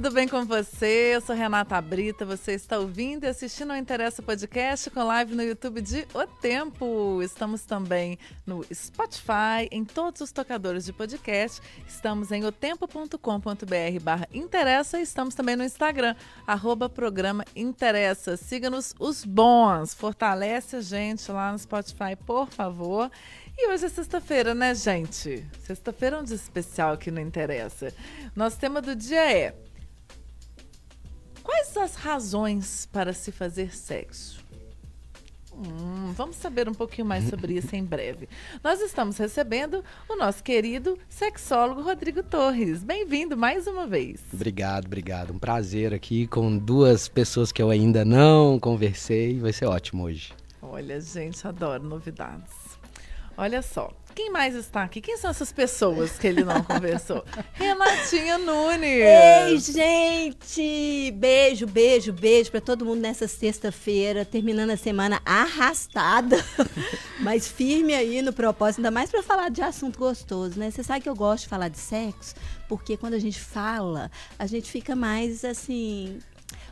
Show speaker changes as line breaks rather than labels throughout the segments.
tudo bem com você? Eu sou Renata Brita, você está ouvindo e assistindo ao Interessa Podcast com live no YouTube de O Tempo. Estamos também no Spotify, em todos os tocadores de podcast. Estamos em otempo.com.br barra Interessa e estamos também no Instagram, arroba programa Interessa. Siga-nos os bons, fortalece a gente lá no Spotify, por favor. E hoje é sexta-feira, né, gente? Sexta-feira é um dia especial que não interessa. Nosso tema do dia é: Quais as razões para se fazer sexo? Hum, vamos saber um pouquinho mais sobre isso em breve. Nós estamos recebendo o nosso querido sexólogo Rodrigo Torres. Bem-vindo mais uma vez.
Obrigado, obrigado. Um prazer aqui com duas pessoas que eu ainda não conversei. Vai ser ótimo hoje.
Olha, gente, adoro novidades. Olha só. Quem mais está aqui? Quem são essas pessoas que ele não conversou? Renatinha Nunes.
Ei, gente! Beijo, beijo, beijo para todo mundo nessa sexta-feira, terminando a semana arrastada, mas firme aí no propósito, ainda mais para falar de assunto gostoso, né? Você sabe que eu gosto de falar de sexo, porque quando a gente fala, a gente fica mais assim,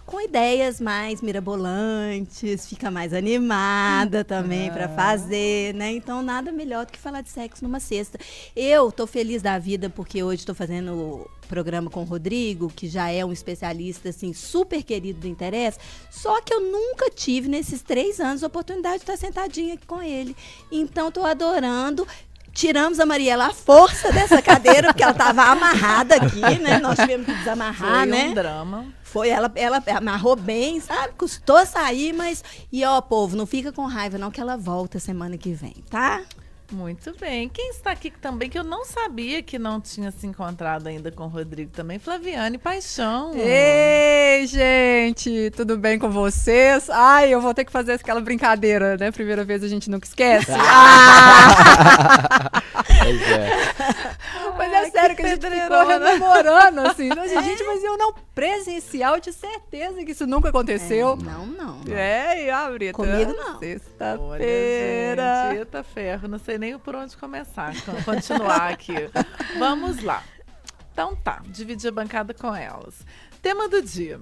com ideias mais mirabolantes, fica mais animada também para fazer, né? Então nada melhor do que falar de sexo numa sexta. Eu tô feliz da vida porque hoje estou fazendo o programa com o Rodrigo, que já é um especialista assim super querido do interesse. Só que eu nunca tive nesses três anos a oportunidade de estar sentadinha aqui com ele. Então tô adorando tiramos a Mariela à força dessa cadeira, porque ela estava amarrada aqui, né? Nós tivemos que desamarrar,
Foi
né?
um drama.
Foi, ela, ela amarrou bem, sabe? Custou sair, mas. E ó, povo, não fica com raiva, não, que ela volta semana que vem, tá?
Muito bem. Quem está aqui também, que eu não sabia que não tinha se encontrado ainda com o Rodrigo também, Flaviane Paixão.
Ei, gente, tudo bem com vocês? Ai, eu vou ter que fazer aquela brincadeira, né? Primeira vez a gente nunca esquece.
Pois é.
Mas é sério que, a gente ficou rememorando, assim. Não, gente, mas eu não presencial, de certeza que isso nunca aconteceu.
Não, não.
É, e a Brita?
Comigo não.
Sexta-feira.
eita ferro, não sei nem por onde começar, con- continuar aqui. Vamos lá. Então tá, dividir a bancada com elas. Tema do dia.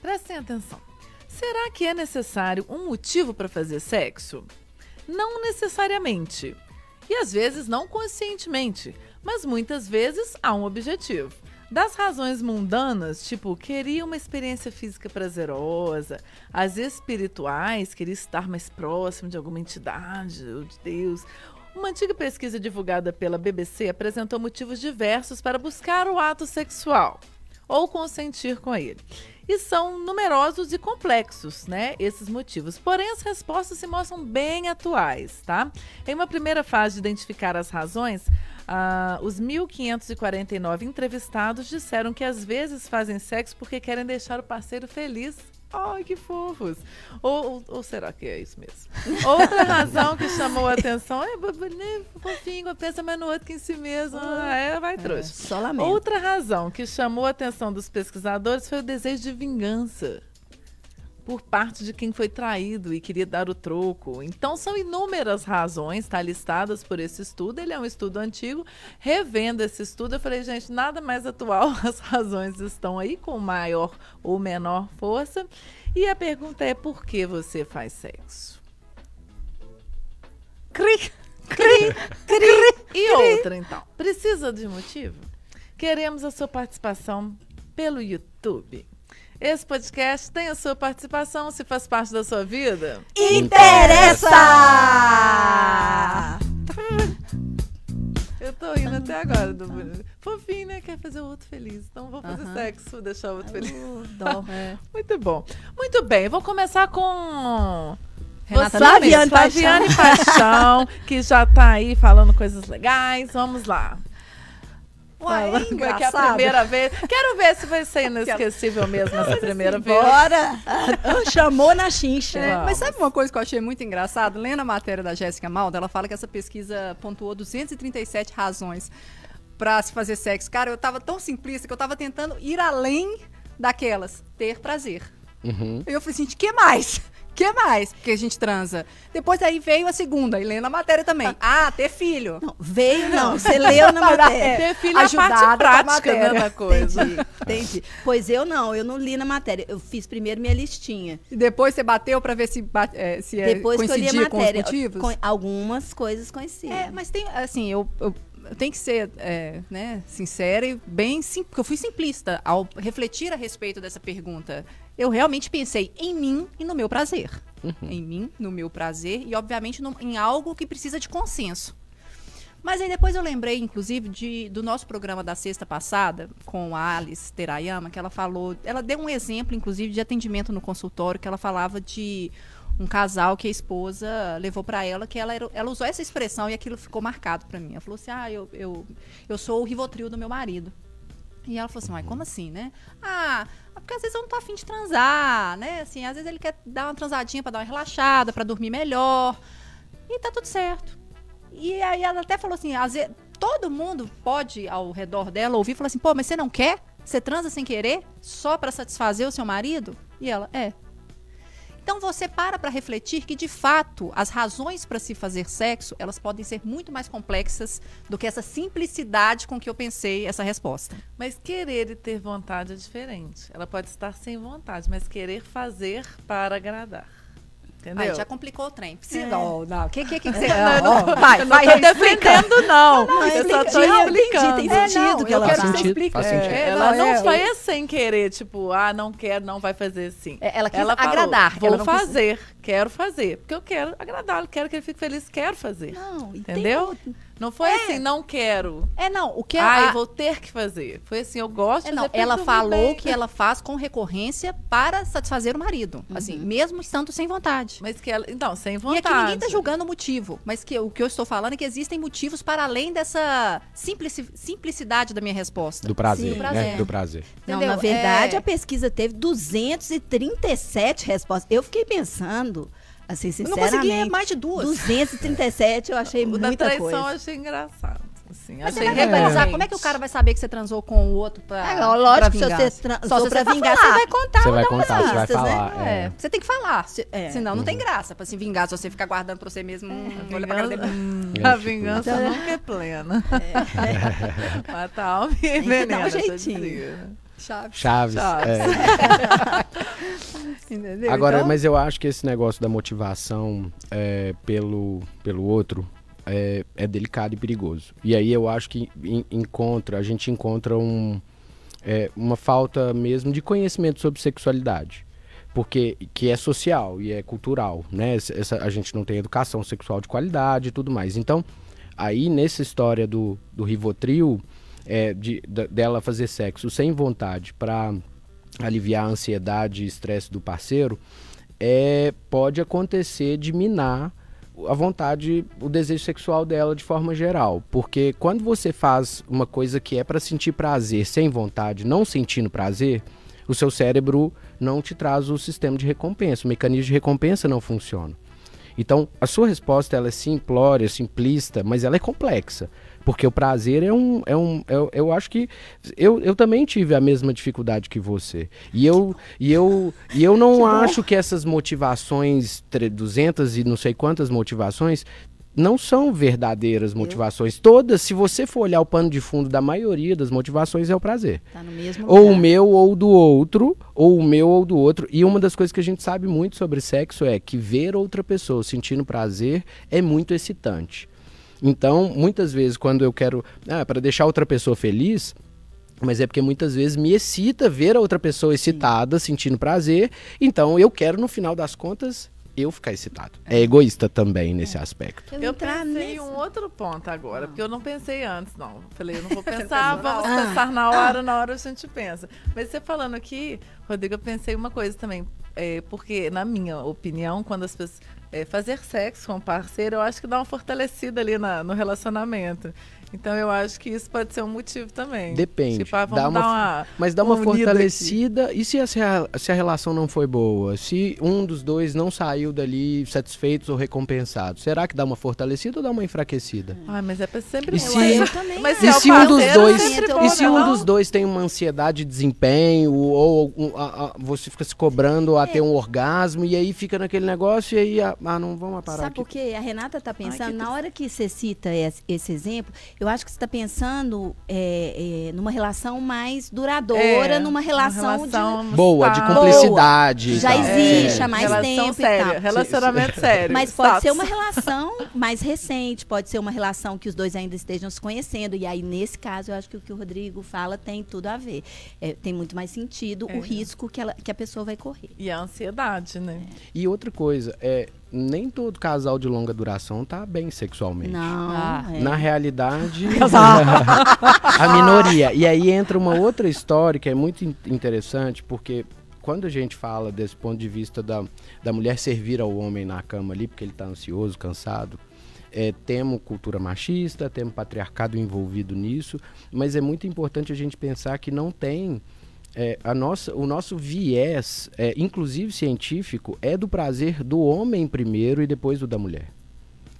Prestem atenção. Será que é necessário um motivo para fazer sexo? Não necessariamente. E às vezes não conscientemente, mas muitas vezes há um objetivo. Das razões mundanas, tipo, queria uma experiência física prazerosa, as espirituais, queria estar mais próximo de alguma entidade ou de Deus. Uma antiga pesquisa divulgada pela BBC apresentou motivos diversos para buscar o ato sexual ou consentir com ele. E são numerosos e complexos, né, esses motivos. Porém, as respostas se mostram bem atuais, tá? Em uma primeira fase de identificar as razões, ah, os 1.549 entrevistados disseram que às vezes fazem sexo porque querem deixar o parceiro feliz. Ai, que fofos! Ou, ou- ou será que é isso mesmo? Outra razão que chamou a atenção é "Bo- bo- né, fofinho, pensa mais no outro que em si mesmo. Ah, é, vai trouxa.
Só lamento.
Outra razão que chamou a atenção dos pesquisadores foi o desejo de vingança por parte de quem foi traído e queria dar o troco. Então são inúmeras razões, tá listadas por esse estudo. Ele é um estudo antigo. Revendo esse estudo, eu falei, gente, nada mais atual. As razões estão aí com maior ou menor força. E a pergunta é por que você faz sexo?
Cri.
Cri, cri. E outra, então. Precisa de motivo? Queremos a sua participação pelo YouTube. Esse podcast tem a sua participação, se faz parte da sua vida.
Interessa!
Eu tô indo até agora. Do... Fofinho, né? Quer fazer o outro feliz. Então vou fazer sexo, deixar o outro feliz.
Dó.
Muito bom. Muito bem, vou começar com.
Renata
mesmo, Flaviane Paixão, que já tá aí falando coisas legais. Vamos lá.
Uai,
Falando que é a primeira vez. Quero ver se vai ser inesquecível mesmo essa primeira vez.
Bora! Ah, Chamou na chincha.
É, mas sabe uma coisa que eu achei muito engraçado? Lendo a matéria da Jéssica Malda, ela fala que essa pesquisa pontuou 237 razões pra se fazer sexo. Cara, eu tava tão simplista que eu tava tentando ir além daquelas, ter prazer.
Uhum.
E eu falei assim, de que mais? Que mais? Porque a gente transa. Depois aí veio a segunda, e lendo a matéria também. Ah, ter filho.
Não, veio não, você leu na matéria.
Ter filho é a parte
com
prática né, da coisa.
Entendi, entendi. Pois eu não, eu não li na matéria. Eu fiz primeiro minha listinha.
E depois você bateu pra ver se, é, se é,
Depois que eu li a
coincidia com os
matéria,
motivos?
com- algumas coisas coincidem.
É, mas tem, assim, eu, eu, eu tenho que ser, é, né, sincera e bem sim, porque eu fui simplista ao refletir a respeito dessa pergunta. Eu realmente pensei em mim e no meu prazer. Em mim, no meu prazer e, obviamente, no- em algo que precisa de consenso. Mas aí depois eu lembrei, inclusive, de, do nosso programa da sexta passada, com a Alice Terayama, que ela falou. Ela deu um exemplo, inclusive, de atendimento no consultório, que ela falava de um casal que a esposa levou para ela, que ela, era- ela usou essa expressão e aquilo ficou marcado para mim. Ela falou assim: ah, eu, eu, eu sou o Rivotril do meu marido. E ela falou assim, mas como assim, né? Ah, porque às vezes eu não tô afim de transar, né? Assim, às vezes ele quer dar uma transadinha pra dar uma relaxada, pra dormir melhor. E tá tudo certo. E aí ela até falou assim, às vezes, todo mundo pode, ao redor dela, ouvir e falar assim, pô, mas você não quer? Você transa sem querer? Só pra satisfazer o seu marido? E ela, é. Então você para para refletir que de fato as razões para se fazer sexo elas podem ser muito mais complexas do que essa simplicidade com que eu pensei essa resposta.
Mas querer e ter vontade é diferente. Ela pode estar sem vontade, mas querer fazer para agradar. Entendeu?
Aí já complicou o trem. Precisa.
É.
Não, não. O que, que, que, que você.
Não,
Ó,
não,
vai,
eu
vai,
não tô defendendo, não.
Não,
eu só
explica.
tô
Não, entendi,
explicando.
tem
É,
sentido
não,
que
eu
ela
quero que
sentido,
explique.
faz
É,
sentido.
é,
Ela não,
é,
foi sem querer, tipo, ah, não quero, não vai fazer assim.
É, ela quis
falou,
agradar,
Vou
ela não quis-
fazer, quero fazer. Porque eu quero agradá-lo, quero que ele fique feliz, quero fazer.
Não, tem
Entendeu? Não foi assim, não quero.
É, não. O que
Ai,
ela.
vou ter que fazer. Foi assim, eu gosto
É,
de
não, ela falou que ela faz com recorrência para satisfazer o marido. Assim, mesmo estando sem vontade.
Mas que ela. Então, sem
E
vontade.
aqui ninguém tá julgando o motivo, mas que o que eu estou falando é que existem motivos para além dessa simplici- simplicidade da minha resposta.
Do prazer,
Sim.
né?
prazer.
Do prazer.
Não,
Entendeu?
na verdade,
É-
a pesquisa teve 237 respostas. Eu fiquei pensando, assim,
Eu não
sinceramente.
consegui mais de duas.
237 eu achei
O da
muita
traição eu
coisa.
achei engraçado. Assim,
Mas você vai verbalizar, como é que o cara vai saber que você transou com o outro pra,
É, lógico,
pra
se você transou
Só se
pra vingar,
falar.
você vai contar
Você vai contar, você vai
né?
falar.
É,
É.
você tem que falar.
Se- é.
Senão não tem graça pra se vingar se você ficar guardando pra você mesmo.
A
olha pra cara
vingança,
dele.
hum,
É,
a vingança
isso.
nunca é plena.
É.
A alma e
que dar um jeitinho.
Chaves.
Chaves.
Chaves.
é.
Entendeu?
Agora,
Então,
mas eu acho que esse negócio da motivação é, pelo, pelo outro é, é delicado e perigoso. E aí eu acho que en- encontra, a gente encontra um, é, uma falta mesmo de conhecimento sobre sexualidade. Porque que é social e é cultural, né? Essa- essa- a gente não tem educação sexual de qualidade e tudo mais. Então, aí nessa história do, do Rivotril, é, de, da- dela fazer sexo sem vontade para aliviar a ansiedade e estresse do parceiro, é, pode acontecer de minar a vontade, o desejo sexual dela de forma geral. Porque quando você faz uma coisa que é para sentir prazer sem vontade, não sentindo prazer, o seu cérebro não te traz o sistema de recompensa, o mecanismo de recompensa não funciona. Então, a sua resposta ela é simplória, simplista, mas ela é complexa. Porque o prazer é um. É um eu, eu acho que. Eu, eu também tive a mesma dificuldade que você. E eu, e eu, e eu não acho que essas motivações, tre- 200 e não sei quantas motivações, não são verdadeiras motivações. Todas, se você for olhar o pano de fundo da maioria das motivações, é o prazer.
Tá no mesmo
Ou o meu ou do outro, ou o meu ou do outro. E uma das coisas que a gente sabe muito sobre sexo é que ver outra pessoa sentindo prazer é muito excitante. Então, muitas vezes, quando eu quero. Ah, para deixar outra pessoa feliz. Mas é porque muitas vezes me excita ver a outra pessoa excitada, sentindo prazer. Então eu quero, no final das contas, eu ficar excitado. É egoísta também nesse aspecto.
Eu
entrar
pensei
nessa-
um outro ponto agora, porque eu não pensei antes, não. Falei, eu não vou pensar, vamos
hora?
pensar na hora, na hora a gente pensa. Mas você falando aqui, Rodrigo, eu pensei uma coisa também. é, porque, na minha opinião, quando as pessoas. É, fazer sexo com o parceiro, eu acho que dá uma fortalecida ali na- no relacionamento. Então eu acho que isso pode ser um motivo também.
Depende.
Tipo, ah, vamos
Dá uma
dar uma.
Mas dá uma
unida aqui.
fortalecida. E se a, se a- relação não foi boa? Se um dos dois não saiu dali satisfeitos ou recompensados? Será que dá uma fortalecida ou dá uma enfraquecida?
Ai, mas é pra sempre
E se-
Eu, também.
Mas.
E
é
se um dos dois,
é
e se um
não?
dos dois tem uma ansiedade de desempenho ou um- a- a- você fica se cobrando a ter um orgasmo e aí fica naquele negócio e aí ah, ah, não vamos parar
Sabe por quê? A Renata está pensando,
que
na hora que você cita esse, esse exemplo, eu acho que você está pensando é, é, numa relação mais duradoura,
É,
numa relação,
relação
Boa, de cumplicidade. e
Já
tal.
existe
É.
há mais
relação
tempo e
séria,
tal.
Relacionamento sério.
de. Mas pode
status.
ser uma relação mais recente, pode ser uma relação que os dois ainda estejam se conhecendo. E aí, nesse caso, eu acho que o que o Rodrigo fala tem tudo a ver. É, tem muito mais sentido
É.
o risco que, ela, que a pessoa vai correr.
E a ansiedade, né?
E outra coisa, é, nem todo casal de longa duração tá bem sexualmente.
Não.
Ah.
é.
Na realidade, a minoria. E aí entra uma outra história que é muito in- interessante, porque quando a gente fala desse ponto de vista da, da mulher servir ao homem na cama ali, porque ele está ansioso, cansado, é, temos cultura machista, temos patriarcado envolvido nisso, mas é muito importante a gente pensar que não tem. É, a nossa, o nosso viés, é, inclusive científico, é do prazer do homem primeiro e depois do da mulher.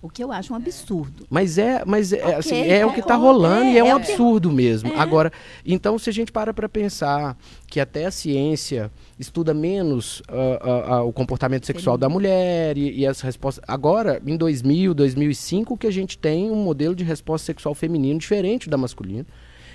O que eu acho um absurdo.
Mas é, mas é,
Ok,
assim, é o que está rolando
É,
e é um
é
absurdo mesmo.
É.
Agora, então, se a gente para para pensar que até a ciência estuda menos ah, ah, ah, o comportamento sexual da mulher e, e as respostas. Agora, em 2000, 2005, que a gente tem um modelo de resposta sexual feminino diferente da masculina.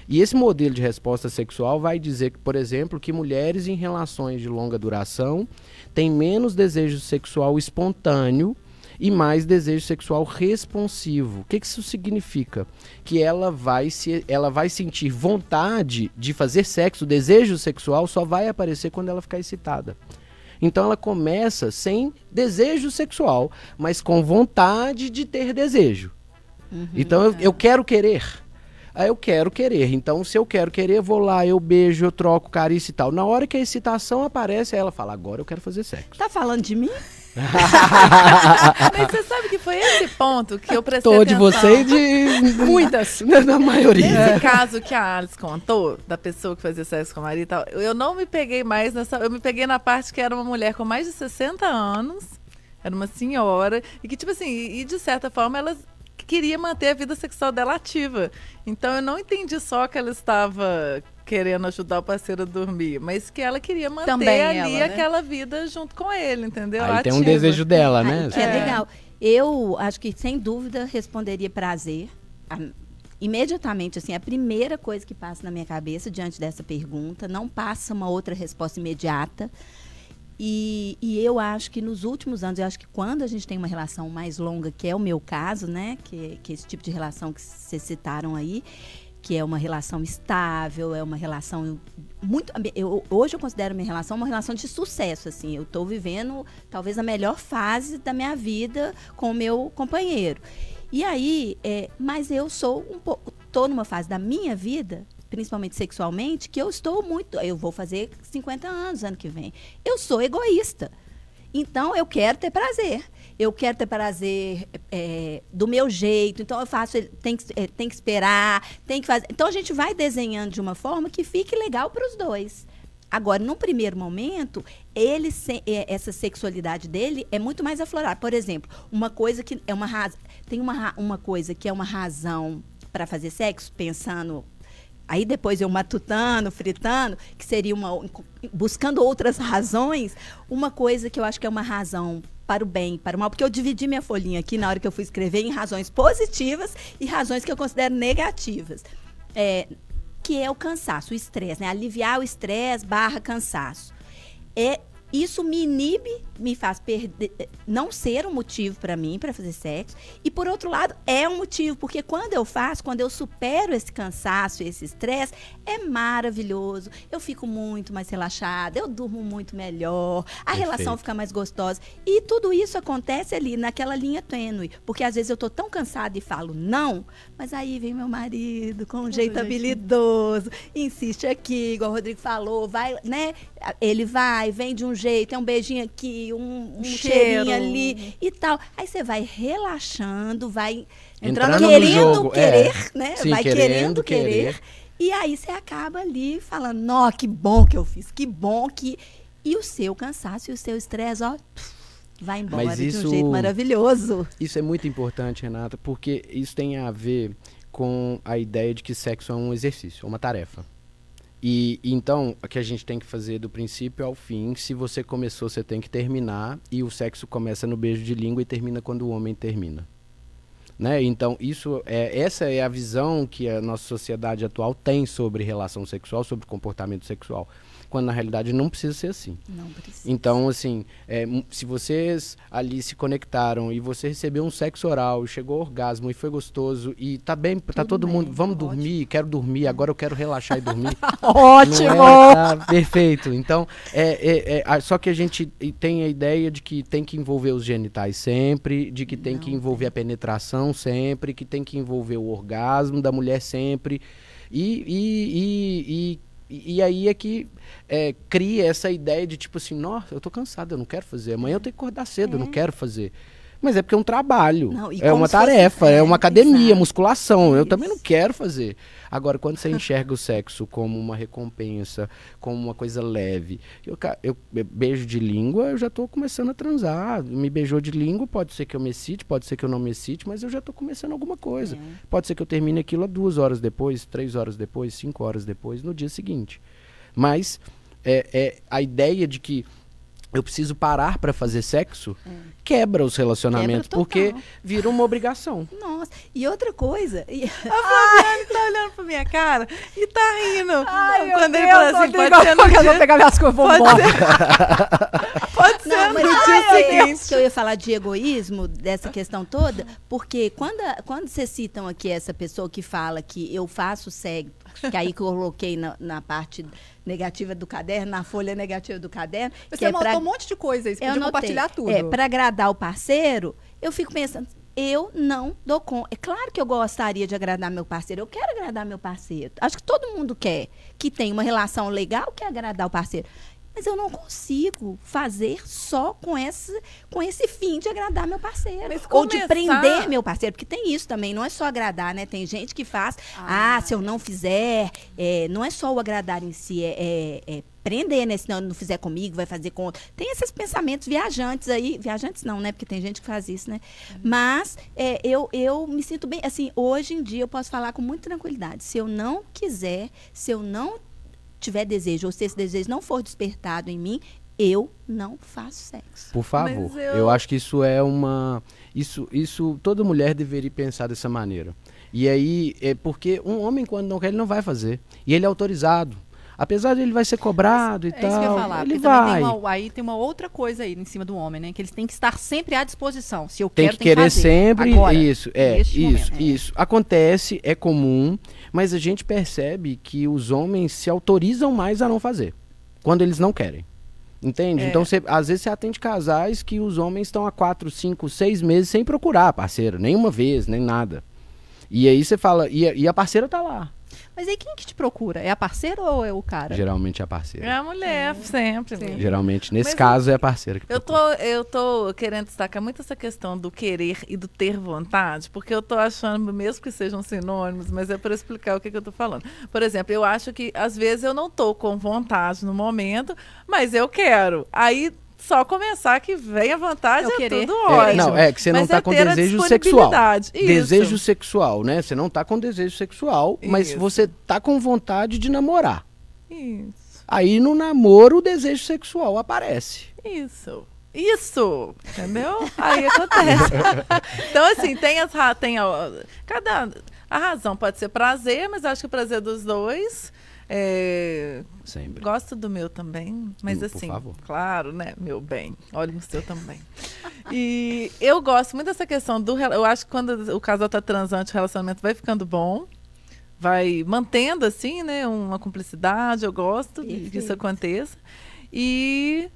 E esse modelo de resposta sexual vai dizer que, por exemplo, que mulheres em relações de longa duração têm menos desejo sexual espontâneo e mais desejo sexual responsivo. O que, que isso significa? Que ela vai, se, ela vai sentir vontade de fazer sexo, o desejo sexual só vai aparecer quando ela ficar excitada. Então ela começa sem desejo sexual, mas com vontade de ter desejo. então eu, eu quero querer. Eu quero querer. Então, se eu quero querer, eu vou lá, eu beijo, eu troco carícia e tal. Na hora que a excitação aparece, ela fala: agora eu quero fazer sexo.
Tá falando de mim?
Mas você sabe que foi esse ponto que eu prestei
Tô de
atenção.
você e de.
Muitas.
Da maioria.
Nesse caso que a Alice contou, da pessoa que fazia sexo com o marido e tal, eu não me peguei mais nessa. Eu me peguei na parte que era uma mulher com mais de 60 anos, era uma senhora, e que, tipo assim, e de certa forma ela queria manter a vida sexual dela ativa. Então eu não entendi só que ela estava querendo ajudar o parceiro a dormir, mas que ela queria manter
Também
ali
ela, né?
aquela vida junto com ele, entendeu?
Aí tem um
Ativa.
desejo dela, né?
Aí, que é,
É.
legal. Eu acho que, sem dúvida, responderia prazer. A- imediatamente, assim, a primeira coisa que passa na minha cabeça diante dessa pergunta, não passa uma outra resposta imediata. E, e eu acho que nos últimos anos, eu acho que quando a gente tem uma relação mais longa, que é o meu caso, né? Que, que esse tipo de relação que vocês citaram aí, que é uma relação estável, é uma relação muito. Eu, hoje eu considero minha relação uma relação de sucesso, assim. Eu estou vivendo talvez a melhor fase da minha vida com o meu companheiro. E aí, é, mas eu sou um pouco. Estou numa fase da minha vida, principalmente sexualmente, que eu estou muito. Eu vou fazer 50 anos ano que vem. Eu sou egoísta. Então eu quero ter prazer. Eu quero ter prazer é, do meu jeito. Então eu faço, tem que, é, tem que esperar, tem que fazer. Então a gente vai desenhando de uma forma que fique legal para os dois. Agora, num primeiro momento, ele se- é, essa sexualidade dele é muito mais aflorada. Por exemplo, uma coisa que é uma razão, tem uma, uma coisa que é uma razão para fazer sexo, pensando Aí depois eu matutando, fritando, que seria uma buscando outras razões, uma coisa que eu acho que é uma razão para o bem, para o mal, porque eu dividi minha folhinha aqui na hora que eu fui escrever em razões positivas e razões que eu considero negativas. É, que é o cansaço, o estresse, né? Aliviar o estresse barra cansaço. É, isso me inibe, me faz perder, não ser um motivo para mim para fazer sexo. E por outro lado, é um motivo, porque quando eu faço, quando eu supero esse cansaço, esse estresse, é maravilhoso. Eu fico muito mais relaxada, eu durmo muito melhor, a
Perfeito.
relação fica mais gostosa. E tudo isso acontece ali naquela linha tênue, porque às vezes eu tô tão cansada e falo não, mas aí vem meu marido com um jeito habilidoso, insiste aqui, igual o Rodrigo falou, vai, né? Ele vai, vem de um jeito, é um beijinho aqui, um, um
Cheiro.
cheirinho ali e tal. Aí você vai relaxando, vai
Entrando
querendo
é.
querer, né?
Sim,
vai
querendo
querendo querer.
querer.
E aí você acaba ali falando, nó, que bom que eu fiz, que bom que. E o seu cansaço e o seu estresse, ó, vai embora
Mas
de
isso-
um jeito maravilhoso.
Isso é muito importante, Renata, porque isso tem a ver com a ideia de que sexo é um exercício, é uma tarefa. E então, o que a gente tem que fazer do princípio ao fim, se você começou, você tem que terminar, e o sexo começa no beijo de língua e termina quando o homem termina. Né? Então, isso é, essa é a visão que a nossa sociedade atual tem sobre relação sexual, sobre comportamento sexual. Quando na realidade não precisa ser assim.
Não precisa.
Então, assim, é, se vocês ali se conectaram e você recebeu um sexo oral, chegou ao orgasmo e foi gostoso e tá bem, tá
Tudo
todo
bem,
mundo, vamos
ótimo.
dormir, quero dormir, agora eu quero relaxar e dormir.
Ótimo!
Não é, tá perfeito. Então, é, é- é, só que a gente tem a ideia de que tem que envolver os genitais sempre, de que tem que envolver a penetração sempre, que tem que envolver o orgasmo da mulher sempre. E, e, e, e, e aí é que é, cria essa ideia de tipo assim, nossa, eu tô cansado, eu não quero fazer. Amanhã eu tenho que acordar cedo, eu não quero fazer. Mas é porque é um trabalho,
Não,
é uma tarefa, é,
é,
uma academia,
exato.
musculação. Eu também
Isso.
não quero fazer. Agora, quando você enxerga o sexo como uma recompensa, como uma coisa leve, eu, eu be- beijo de língua, eu já tô começando a transar. Me beijou de língua, pode ser que eu me excite, pode ser que eu não me excite, mas eu já tô começando alguma coisa.
É.
Pode ser que eu termine aquilo há duas horas depois, três horas depois, cinco horas depois, no dia seguinte. Mas é, é a ideia de que eu preciso parar para fazer sexo quebra os relacionamentos,
Quebra
porque vira uma obrigação.
Nossa, e outra coisa. e-
A Flaviane tá olhando pra minha cara e tá rindo.
Ai, meu
Quando ele
Deus,
fala assim, pode ser no
eu vou
dia,
pegar minhas coisas, vou
pode
embora.
pode ser
Não,
no
mas
dia seguinte.
que eu ia falar de egoísmo, dessa questão toda, porque quando, a- quando vocês citam aqui essa pessoa que fala que eu faço sexo, que aí coloquei na, na parte negativa do caderno, na folha negativa do caderno,
Você
que é
montou
pra
um monte de coisa você
Eu
podia compartilhar tudo.
É, para agradar o parceiro, eu fico pensando, eu não dou conta. É claro que eu gostaria de agradar meu parceiro, eu quero agradar meu parceiro. Acho que todo mundo quer, que tem uma relação legal, quer agradar o parceiro. Mas eu não consigo fazer só com esse, com esse fim de agradar meu parceiro.
Mas
Ou de
começar-
prender meu parceiro. Porque tem isso também, não é só agradar, né? Tem gente que faz, ah, se eu não fizer, é, não é só o agradar em si, é, é- é prender, né? Se não, não fizer comigo, vai fazer com outro. Tem esses pensamentos viajantes aí. Viajantes não, né? Porque tem gente que faz isso, né? Mas é, eu, eu me sinto bem. Assim, hoje em dia eu posso falar com muita tranquilidade. Se eu não quiser, se eu não tiver desejo, ou se esse desejo não for despertado em mim, eu não faço sexo.
Por favor.
Mas
Eu...
eu-
acho que isso é uma. Isso, isso toda mulher deveria pensar dessa maneira. E aí, é porque um homem, quando não quer, ele não vai fazer. E ele é autorizado. Apesar de ele vai ser cobrado e
É
tal.
isso que eu ia falar.
ele vai.
tem uma, aí tem uma outra coisa aí em cima do homem, né? Que eles têm que estar sempre à disposição. Se eu
Tem
quero,
que querer
fazer.
sempre.
Agora,
isso, é, isso,
momento.
isso. Acontece, é comum, mas a gente percebe que os homens se autorizam mais a não fazer. Quando eles não querem. Entende?
É.
Então, cê- às vezes você atende casais que os homens estão há quatro, cinco, seis meses sem procurar parceiro, nenhuma vez, nem nada. E aí você fala, e a, e a parceira tá lá.
Mas aí quem que te procura? É a parceira ou é o cara?
Geralmente é a
É
parceira.
a mulher, sempre. amiga.
Geralmente, nesse
Mas
caso, é a parceira que
Eu
procura.
tô, eu tô querendo destacar muito essa questão do querer e do ter vontade, porque eu tô achando, mesmo que sejam sinônimos, mas é para explicar o que, que eu tô falando. Por exemplo, eu acho que às vezes eu não tô com vontade no momento, mas eu quero. Aí só começar que vem a vontade
É
é, tudo
É,
ótimo.
não, é que você não
Mas
tá
é
com desejo sexual.
Isso.
Desejo sexual, né? Você não tá com desejo sexual, mas
Isso.
você tá com vontade de namorar.
Isso.
Aí no namoro o desejo sexual aparece.
Isso. Isso, entendeu? Aí acontece. então, assim, tem as tem a, cada a razão pode ser prazer, mas acho que o prazer dos dois é,
Sempre.
gosto do meu também, mas
Hum, por
assim,
favor.
claro, né, meu bem, olha no seu também. E eu gosto muito dessa questão do, eu acho que quando o casal tá transante, o relacionamento vai ficando bom, vai mantendo assim, né, uma cumplicidade, eu gosto de que isso
Perfeito.
aconteça. E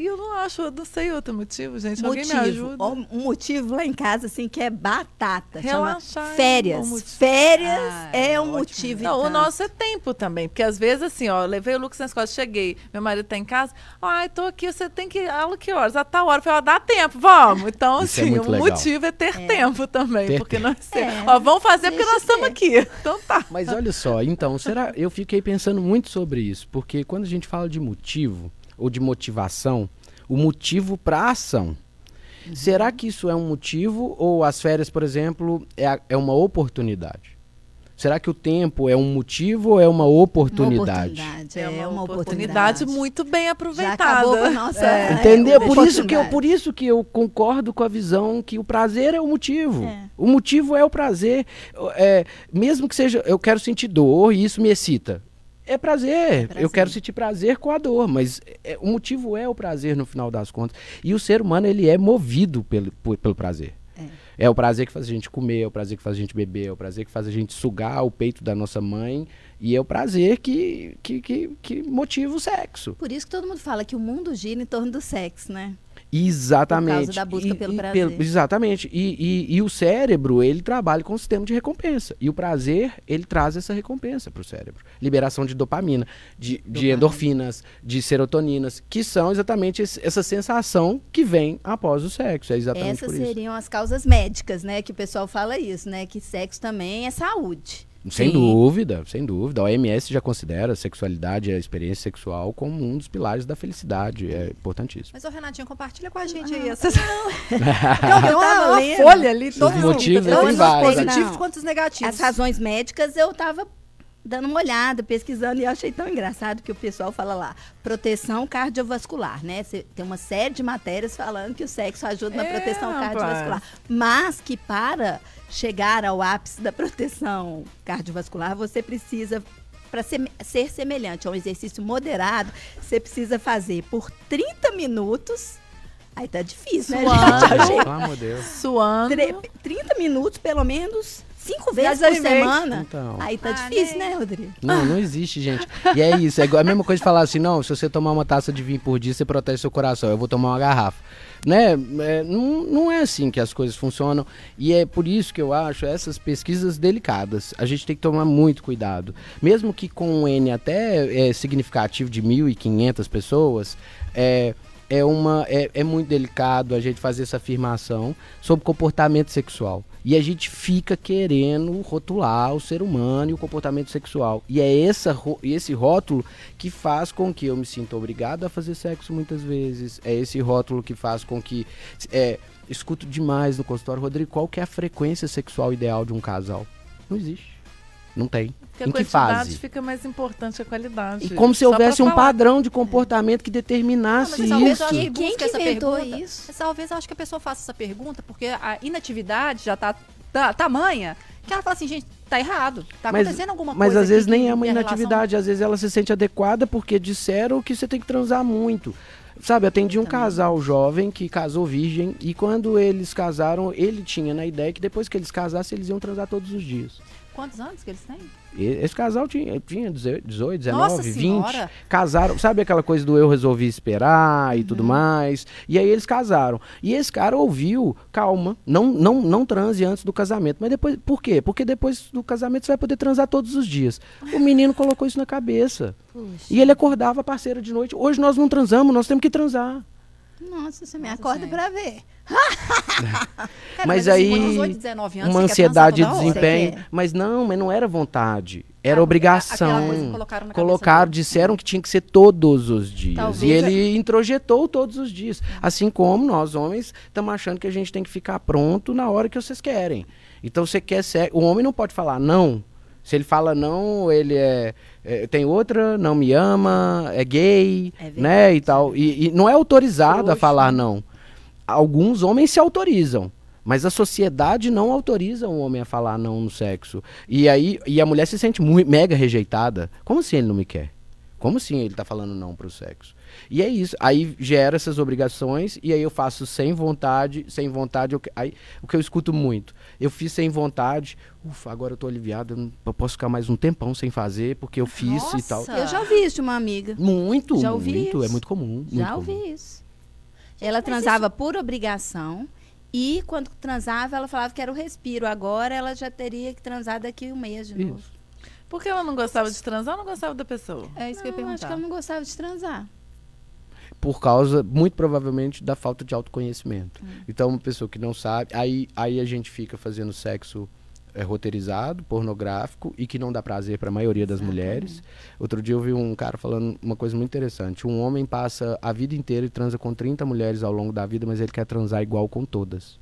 E eu não acho, eu não sei outro motivo, gente. Alguém me
Motivo.
ajuda.
Um motivo lá em casa, assim, que é batata. Chama
Relaxar é um
férias.
motivo.
Férias
Ah,
é,
é
um
ótimo.
motivo.
Não, o nosso é tempo também, porque às vezes assim, ó, levei o Lucas na escola, cheguei, meu marido tá em casa, ai, tô aqui, você tem que, aula que horas? A tal hora, eu falei, ó, dá tempo, vamos. Então,
é
assim,
muito
o
legal.
motivo é ter tempo também,
Ter
porque nós,
É,
ó, vamos fazer porque
deixa
nós estamos aqui. Então tá.
Mas olha só, então, será? Eu fiquei pensando muito sobre isso, porque quando a gente fala de motivo ou de motivação, o motivo para a ação. Será que isso é um motivo ou as férias, por exemplo, é, a- é uma oportunidade? Será que o tempo é um motivo ou é uma
Uma
oportunidade?
oportunidade.
É
É
uma,
uma
oportunidade
oportunidade.
muito bem aproveitada.
nossa.
É.
Entendeu?
é,
por, isso que eu,
oportunidade.
por isso que eu concordo com a visão que o prazer é o motivo.
É.
O motivo é o prazer. É, mesmo que seja, eu quero sentir dor e isso me excita. É prazer.
prazer.
Eu quero sentir prazer com a dor, mas é, o motivo é o prazer no final das contas. E o ser humano, ele é movido pelo, por- pelo prazer. É. o prazer que faz a gente comer, é o prazer que faz a gente beber, é o prazer que faz a gente sugar o peito da nossa mãe. E é o prazer que, que, que, que motiva o sexo.
Por isso que todo mundo fala que o mundo gira em torno do sexo, né?
Exatamente.
Por causa da busca
E-
pelo prazer.
exatamente. E, e- e o cérebro, ele trabalha com o sistema de recompensa. E o prazer, ele traz essa recompensa para o cérebro. Liberação de dopamina, de, de endorfinas, de serotoninas, que são exatamente esse- essa sensação que vem após o sexo. É exatamente
Essas seriam as causas médicas, né? Que o pessoal fala isso, né? Que sexo também é saúde.
Sem
Sim.
dúvida, sem dúvida. A OMS já considera a sexualidade e a experiência sexual como um dos pilares da felicidade. É importantíssimo.
Mas, ô Renatinho, compartilha com a
Ah,
gente aí. Essas...
Eu
Não,
tava
tem uma, folha ali, todos
Os motivos, tem
os
vários.
positivos
Não.
quanto os negativos.
As razões médicas eu tava dando uma olhada, pesquisando, e eu achei tão engraçado que o pessoal fala lá, proteção cardiovascular, né? Cê- tem uma série de matérias falando que o sexo ajuda na
É,
proteção
rapaz.
cardiovascular. Mas que para chegar ao ápice da proteção cardiovascular, você precisa. Para ser, ser semelhante a um exercício moderado, você precisa fazer por 30 minutos. Aí tá difícil, né,
Suando.
gente? Achei
Pelo amor de Deus.
Suando.
Tre- 30 minutos, pelo menos, cinco vezes por semana.
Então.
Aí tá
Ah,
difícil,
nem.
né, Rodrigo?
Não, não existe, gente. E é isso, é igual- a mesma coisa de falar assim, não, se você tomar uma taça de vinho por dia, você protege seu coração, eu vou tomar uma garrafa. Né? É, não, não é assim que as coisas funcionam. E é por isso que eu acho essas pesquisas delicadas. A gente tem que tomar muito cuidado. Mesmo que com um N até é, significativo de 1.500 pessoas, é, é, uma, é, é muito delicado a gente fazer essa afirmação sobre comportamento sexual. E a gente fica querendo rotular o ser humano e o comportamento sexual. E é essa, esse rótulo que faz com que eu me sinta obrigado a fazer sexo muitas vezes. É esse rótulo que faz com que. É, escuto demais no consultório, Rodrigo, qual que é a frequência sexual ideal de um casal? Não existe. Não tem.
Porque a
em que
quantidade
fase?
fica mais importante que a qualidade.
E como se houvesse um
falar.
padrão de comportamento que determinasse
Não, mas
isso.
acho que
Quem que
essa
inventou
pergunta.
isso?
Mas Talvez eu acho que a pessoa faça essa pergunta porque a inatividade já tá ta- tamanha que ela fala assim, gente, tá errado. Tá
Mas-
acontecendo alguma
Mas
coisa.
às vezes nem é uma
minha relação-
inatividade, às vezes ela se sente adequada porque disseram que você tem que transar muito. Sabe, atendi um casal jovem que casou virgem e quando eles casaram, ele tinha na ideia que depois que eles casassem, eles iam transar todos os dias.
Quantos anos que eles têm?
Esse casal tinha, tinha 18, 19,
Nossa
20.
Senhora!
Casaram, sabe aquela coisa do eu resolvi esperar e
Uhum.
tudo mais? E aí eles casaram. E esse cara ouviu, calma, não, não, não transe antes do casamento. Mas depois, por quê? Porque depois do casamento você vai poder transar todos os dias. O menino colocou isso na cabeça. E ele acordava a parceira de noite. Hoje nós não transamos, nós temos que transar.
Nossa, você me
Nossa,
acorda
gente.
pra ver.
Cara,
Mas
assim,
aí,
com 18, 19 anos,
Uma ansiedade de desempenho.
Quer.
Mas não, mas não era vontade. Era
Ah,
obrigação.
colocaram
Colocaram, disseram que tinha que ser todos os dias.
Talvez
e ele introjetou todos os dias. Assim como nós, homens, estamos achando que a gente tem que ficar pronto na hora que vocês querem. Então você quer ser. O homem não pode falar não. Se ele fala não, ele é, é, tem outra, não me ama, é gay,
É verdade,
né, e tal. E, e não é autorizado a
Frouxo.
falar não. Alguns homens se autorizam, mas a sociedade não autoriza um homem a falar não no sexo. E aí e a mulher se sente muito, mega rejeitada. Como assim ele não me quer? Como assim ele tá falando não pro sexo? E é isso. Aí gera essas obrigações e aí eu faço sem vontade, sem vontade. eu aí, o que eu escuto muito. Eu fiz sem vontade. Ufa, agora eu tô aliviado. Eu, não- eu posso ficar mais um tempão sem fazer porque eu fiz e tal.
Nossa.
Eu já ouvi isso de uma amiga.
Muito,
Já ouvi
muito.
isso.
É muito comum.
Já
muito comum.
ouvi isso. Ela transava por obrigação e quando transava ela falava que era o respiro. Agora ela já teria que transar daqui um mês de novo.
Isso.
Por que ela não gostava de transar ou não gostava da pessoa?
É isso que eu ia
Não, acho que
perguntar.
ela não gostava de transar.
Por causa, muito provavelmente, da falta de autoconhecimento. Então, uma pessoa que não sabe, aí, aí a gente fica fazendo sexo é, roteirizado, pornográfico e que não dá prazer para a maioria das mulheres. Outro dia eu vi um cara falando uma coisa muito interessante. Um homem passa a vida inteira e transa com 30 mulheres ao longo da vida, mas ele quer transar igual com todas.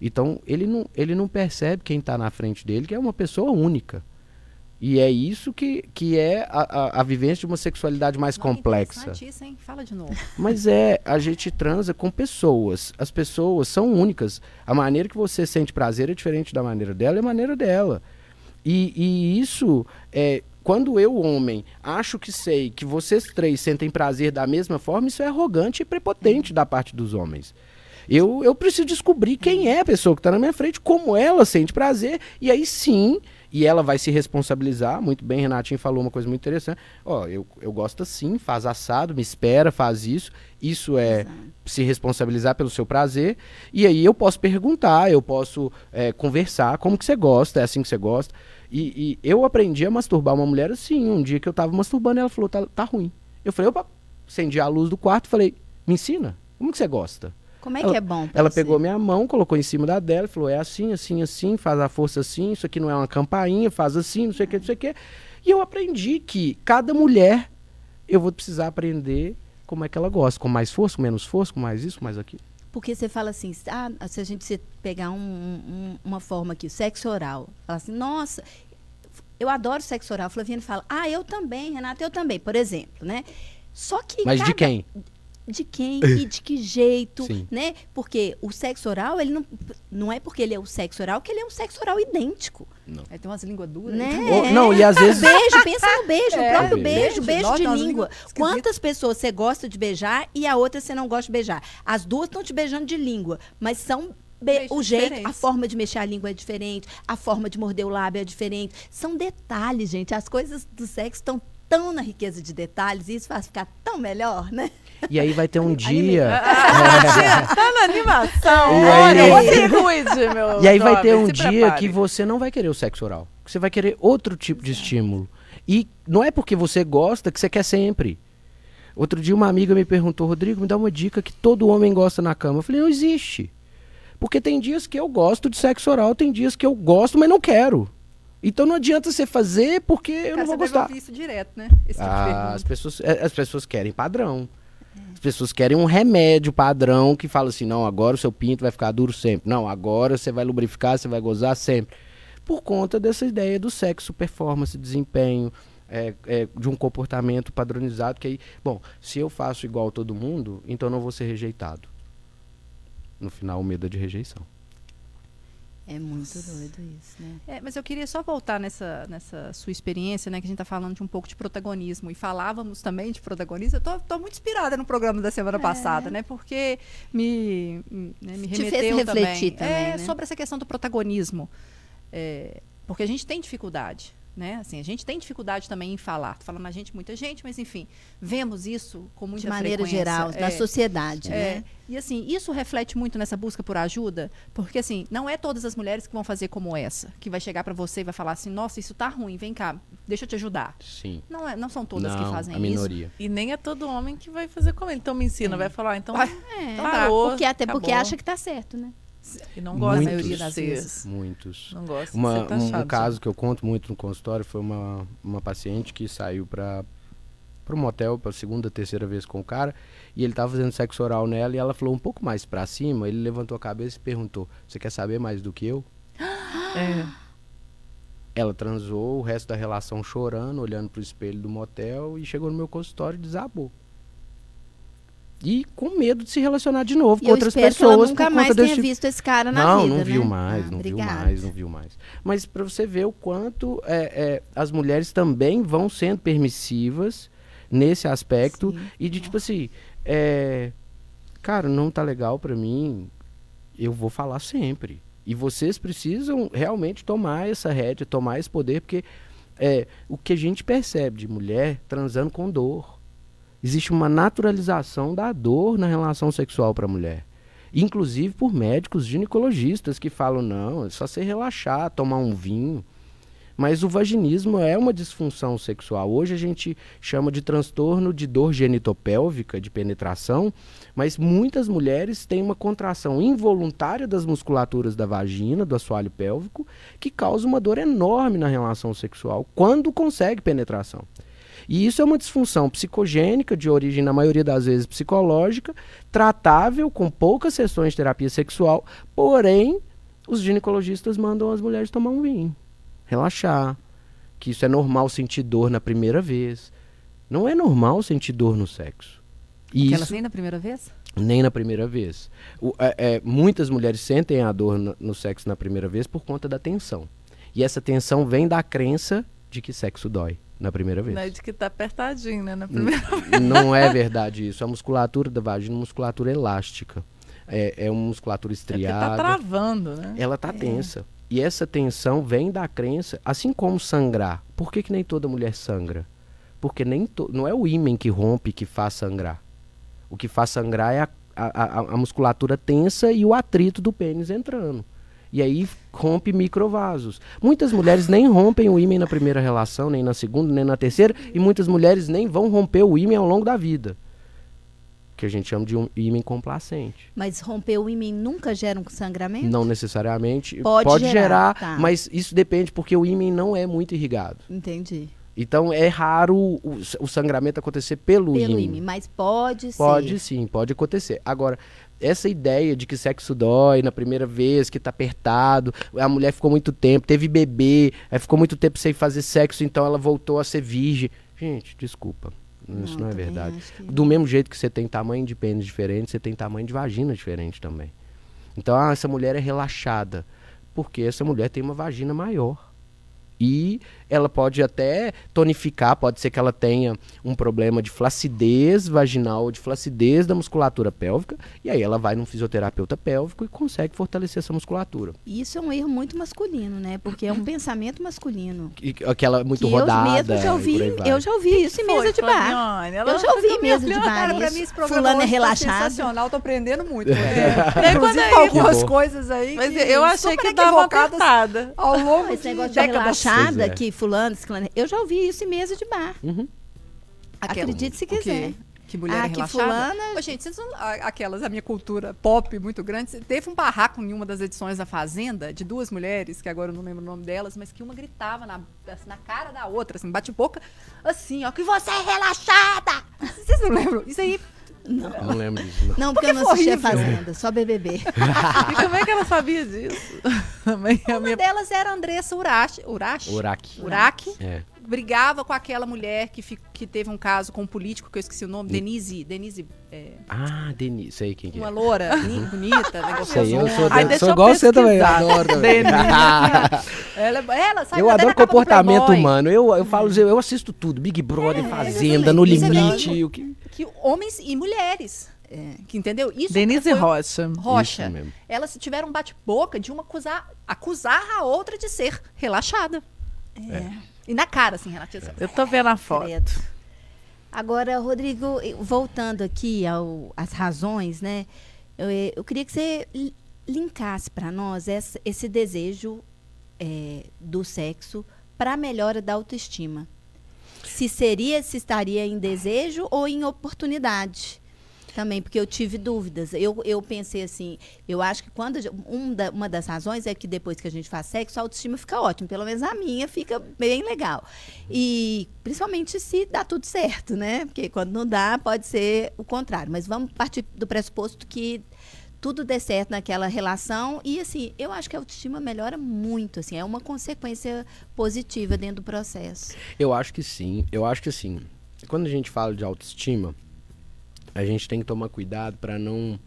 Então, ele não, ele não percebe quem está na frente dele, que é uma pessoa única. E é isso que, que é a, a, a vivência de uma sexualidade mais
Não,
complexa.
interessante isso, hein? Fala de novo.
Mas é, a gente transa com pessoas. As pessoas são únicas. A maneira que você sente prazer é diferente da maneira dela, é a maneira dela. E, e isso é. Quando eu, homem, acho que sei que vocês três sentem prazer da mesma forma, isso é arrogante e prepotente da parte dos homens. Eu, eu preciso descobrir quem é a pessoa que está na minha frente, como ela sente prazer, e aí sim, e ela vai se responsabilizar. Muito bem, Renatinho falou uma coisa muito interessante. Ó, eu, eu gosto assim, faz assado, me espera, faz isso. Isso é se responsabilizar pelo seu prazer. E aí eu posso perguntar, eu posso é, conversar, como que você gosta, é assim que você gosta. E, e eu aprendi a masturbar uma mulher assim. Um dia que eu tava masturbando, ela falou, tá, tá ruim. Eu falei, opa, acendi a luz do quarto, falei, me ensina, como que você gosta?
Como é
Ela-
que é bom?
Ela
você?
pegou minha mão, colocou em cima da dela e falou: é assim, assim, assim, faz a força assim, isso aqui não é uma campainha, faz assim, não sei o que, não sei o que. E eu aprendi que cada mulher eu vou precisar aprender como é que ela gosta, com mais força, com menos força, com mais isso, com mais aquilo.
Porque você fala assim, ah, se a gente pegar um- um- uma forma aqui, o sexo oral, fala assim, nossa, eu adoro sexo oral. A Flaviana fala, ah, eu também, Renata, eu também, por exemplo, né? Só que.
Mas de
cada-
quem?
De quem e de que jeito,
Sim.
né? Porque o sexo oral, ele não, não é porque ele é o sexo oral que ele é um sexo oral idêntico,
Aí tem umas línguas duras.
né?
Ou- não, e às vezes.
Beijo, pensa no beijo,
É,
o próprio
beijo.
beijo, beijo
Nossa,
de língua.
língua.
Quantas pessoas você gosta de beijar e a outra você não gosta de beijar? As duas estão te beijando de língua, mas são be- o jeito, a forma de mexer a língua é diferente, a forma de morder o lábio é diferente. São detalhes, gente. As coisas do sexo estão tão na riqueza de detalhes e isso faz ficar tão melhor, né?
E aí vai ter um dia.
Ah, tá na animação.
E
Olha,
aí-
você cuide, meu
E aí vai ter um dia
prepare.
que você não vai querer o sexo oral. Que você vai querer outro tipo de estímulo. E não é porque você gosta que você quer sempre. Outro dia uma amiga me perguntou, Rodrigo, me dá uma dica que todo homem gosta na cama. Eu falei, não existe. Porque tem dias que eu gosto de sexo oral, tem dias que eu gosto, mas não quero. Então não adianta você fazer porque eu
Cara,
não vou
você deve
gostar.
ouvir isso direto, né? Esse tipo de
Ah,
pergunta.
as, pessoas, é, as pessoas querem padrão. As pessoas querem um remédio padrão que fala assim: não, agora o seu pinto vai ficar duro sempre. Não, agora você vai lubrificar, você vai gozar sempre. Por conta dessa ideia do sexo, performance, desempenho, é, é, de um comportamento padronizado. Que aí, bom, se eu faço igual todo mundo, então não vou ser rejeitado. No final, o medo é de rejeição.
É muito doido isso, né?
É, mas eu queria só voltar nessa, nessa sua experiência, né? Que a gente tá falando de um pouco de protagonismo. E falávamos também de protagonismo. Eu tô, tô muito inspirada no programa da semana passada, né? Porque me, né, me
Te fez
remeteu
refletir também,
é,
né?
sobre essa questão do protagonismo. É, porque a gente tem dificuldade, né? Assim, a gente tem dificuldade também em falar. Tô falando a gente, muita gente, mas enfim, vemos isso com muita
De maneira
frequência.
geral,
É.
na sociedade,
É,
né?
E assim, isso reflete muito nessa busca por ajuda, porque assim, não é todas as mulheres que vão fazer como essa, que vai chegar pra você e vai falar assim: "Nossa, isso tá ruim, vem cá, deixa eu te ajudar".
Sim.
Não é, não são todas
não,
que fazem
a
isso.
minoria.
E nem é todo homem que vai fazer como ele. Então me ensina, vai falar, então
Vai.
É,
Então
parou,
porque até porque
acabou.
acha que tá certo, né?
E não gosta
Muitos.
de
maioria das vezes.
Muitos.
Não gosta
Uma-
de ser
um, um caso que eu conto muito no consultório foi uma, uma paciente que saiu para para um motel pela segunda, terceira vez com o cara e ele tava fazendo sexo oral nela e ela falou um pouco mais para cima, ele levantou a cabeça e perguntou: "Você quer saber mais do que eu?"
É.
Ela transou o resto da relação chorando, olhando pro espelho do motel e chegou no meu consultório e desabou. E com medo de se relacionar de novo
E
com outras
espero que ela
pessoas
nunca mais tenha
tipo
visto esse cara na
não,
vida,
não viu
né?
mais,
Ah,
não viu
obrigada.
mais, não viu mais. Mas para você ver o quanto é, é, as mulheres também vão sendo permissivas nesse aspecto
Sim.
e de tipo assim, é, cara, não tá legal para mim, eu vou falar sempre. E vocês precisam realmente tomar essa rédea, tomar esse poder, porque é, o que a gente percebe de mulher transando com dor. Existe uma naturalização da dor na relação sexual para a mulher. Inclusive por médicos ginecologistas que falam: não, é só você relaxar, tomar um vinho. Mas o vaginismo é uma disfunção sexual. Hoje a gente chama de transtorno de dor genitopélvica, de penetração, mas muitas mulheres têm uma contração involuntária das musculaturas da vagina, do assoalho pélvico, que causa uma dor enorme na relação sexual quando consegue penetração. E isso é uma disfunção psicogênica, de origem, na maioria das vezes, psicológica, tratável com poucas sessões de terapia sexual, porém, os ginecologistas mandam as mulheres tomar um vinho relaxar, que isso é normal sentir dor na primeira vez. Não é normal sentir dor no sexo.
E Aquelas isso, nem na primeira vez?
Nem na primeira vez. O, é, é, muitas mulheres sentem a dor no, no sexo na primeira vez por conta da tensão. E essa tensão vem da crença de que sexo dói na primeira vez. Não
é de que tá apertadinho, né? Na primeira
vez. Não é verdade isso. A musculatura da vagina é uma musculatura elástica. É, é uma musculatura estriada. É tá
travando, né?
Ela tá é. tensa. E essa tensão vem da crença, assim como sangrar. Por que, que nem toda mulher sangra? Porque nem to, não é o ímen que rompe que faz sangrar. O que faz sangrar é a, a, a, musculatura tensa e o atrito do pênis entrando. E aí rompe microvasos. Muitas mulheres nem rompem o ímen na primeira relação, nem na segunda, nem na terceira, e muitas mulheres nem vão romper o ímen ao longo da vida que a gente chama de um ímã complacente.
Mas romper o ímã nunca gera um sangramento?
Não necessariamente. Pode, Pode gerar, gerar tá. mas isso depende porque o ímã não é muito irrigado.
Entendi.
Então é raro o, o sangramento acontecer pelo, pelo ímã.
Mas pode
sim. Pode sim, pode acontecer. Agora, essa ideia de que sexo dói na primeira vez, que tá apertado, a mulher ficou muito tempo, teve bebê, ficou muito tempo sem fazer sexo, então ela voltou a ser virgem. Gente, desculpa. Isso não, não é verdade. Que... Do mesmo jeito que você tem tamanho de pênis diferente, você tem tamanho de vagina diferente também. Então, ah, essa mulher é relaxada. Porque essa mulher tem uma vagina maior. E ela pode até tonificar, pode ser que ela tenha um problema de flacidez vaginal, de flacidez da musculatura pélvica, e aí ela vai num fisioterapeuta pélvico e consegue fortalecer essa musculatura.
Isso é um erro muito masculino, né? Porque é um pensamento masculino.
E, aquela muito que rodada.
Eu já ouvi, eu já ouvi isso em mesa de bar. eu já ouvi em mesa de bar. Cara, isso. Mim, Fulano é tá relaxado.
sensacional, tô aprendendo muito. É. Inclusive, aí, algumas coisas aí.
Mas eu achei que dava uma cortada.
Ao longo Esse negócio de relaxada, que fulano, ciclano, eu já ouvi isso em mesa de bar. Uhum. Acredite se quiser.
Que mulher ah, é que fulana... Ô, gente, vocês não, aquelas, a minha cultura pop muito grande, teve um barraco em uma das edições da Fazenda, de duas mulheres, que agora eu não lembro o nome delas, mas que uma gritava na, assim, na cara da outra, assim, bate-boca, assim, ó, que você é relaxada! Vocês não lembram? Isso aí
não. não lembro disso. Não,
não porque, porque eu não assistia Fazenda, só BBB.
e como é que ela sabia disso?
Uma minha... delas era a Andressa Urachi. Urachi?
Uraki.
Uraki. É. Brigava com aquela mulher que, fi, que teve um caso com um político, que eu esqueci o nome, Denise. Denise. É...
Ah, Denise, sei quem que
é. Uma loura, bonita,
Sei, eu sou, Ai, sou igual você também. Adoro Denise.
ela, ela sabe,
eu adoro comportamento humano. Eu, eu falo, eu assisto tudo. Big Brother, é, Fazenda, No Limite. O que
que homens e mulheres. É, que entendeu?
Isso Denise Rocha.
Rocha. Elas tiveram um bate-boca de uma acusar, acusar a outra de ser relaxada. É. é. E na cara, assim, relaxada.
Eu tô vendo a foto.
Agora, Rodrigo, voltando aqui às razões, né? Eu, eu, queria que você linkasse para nós esse, esse desejo é, do sexo para a melhora da autoestima se seria, se estaria em desejo ou em oportunidade. Também, porque eu tive dúvidas. Eu, eu pensei assim, eu acho que quando. Um da, uma das razões é que depois que a gente faz sexo, a autoestima fica ótima. Pelo menos a minha fica bem legal. E principalmente se dá tudo certo, né? Porque quando não dá, pode ser o contrário. Mas vamos partir do pressuposto que tudo dê certo naquela relação. E, assim, eu acho que a autoestima melhora muito, assim, é uma consequência positiva dentro do processo.
Eu acho que sim. Eu acho que, assim, quando a gente fala de autoestima, a gente tem que tomar cuidado para não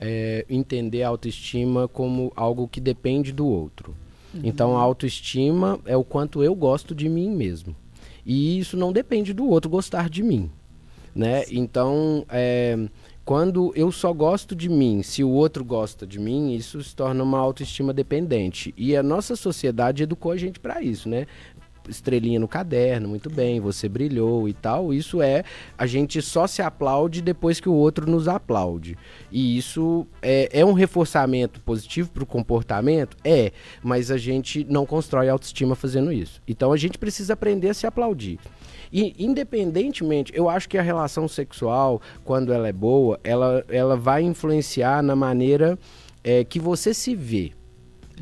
é, entender a autoestima como algo que depende do outro. Uhum. Então, a autoestima é o quanto eu gosto de mim mesmo. E isso não depende do outro gostar de mim. Né? Então, é, quando eu só gosto de mim, se o outro gosta de mim, isso se torna uma autoestima dependente. E a nossa sociedade educou a gente para isso, né? estrelinha no caderno, muito bem, você brilhou e tal. Isso é a gente só se aplaude depois que o outro nos aplaude. E isso é, é um reforçamento positivo para o comportamento? É, mas a gente não constrói autoestima fazendo isso. Então a gente precisa aprender a se aplaudir. E independentemente, eu acho que a relação sexual, quando ela é boa, ela, ela vai influenciar na maneira é, que você se vê.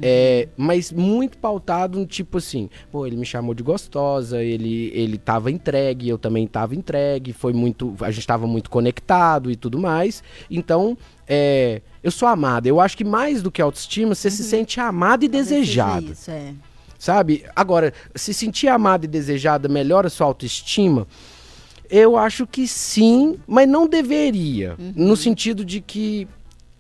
É, mas muito pautado no tipo assim, pô, ele me chamou de gostosa, ele, ele tava entregue, eu também tava entregue, foi muito. A gente tava muito conectado e tudo mais. Então, é, eu sou amada. Eu acho que mais do que autoestima, você se sente amado e
Talvez
desejado.
Isso, é.
Sabe? Agora, se sentir amada e desejada melhora sua autoestima? Eu acho que sim, mas não deveria.
Uhum.
No sentido de que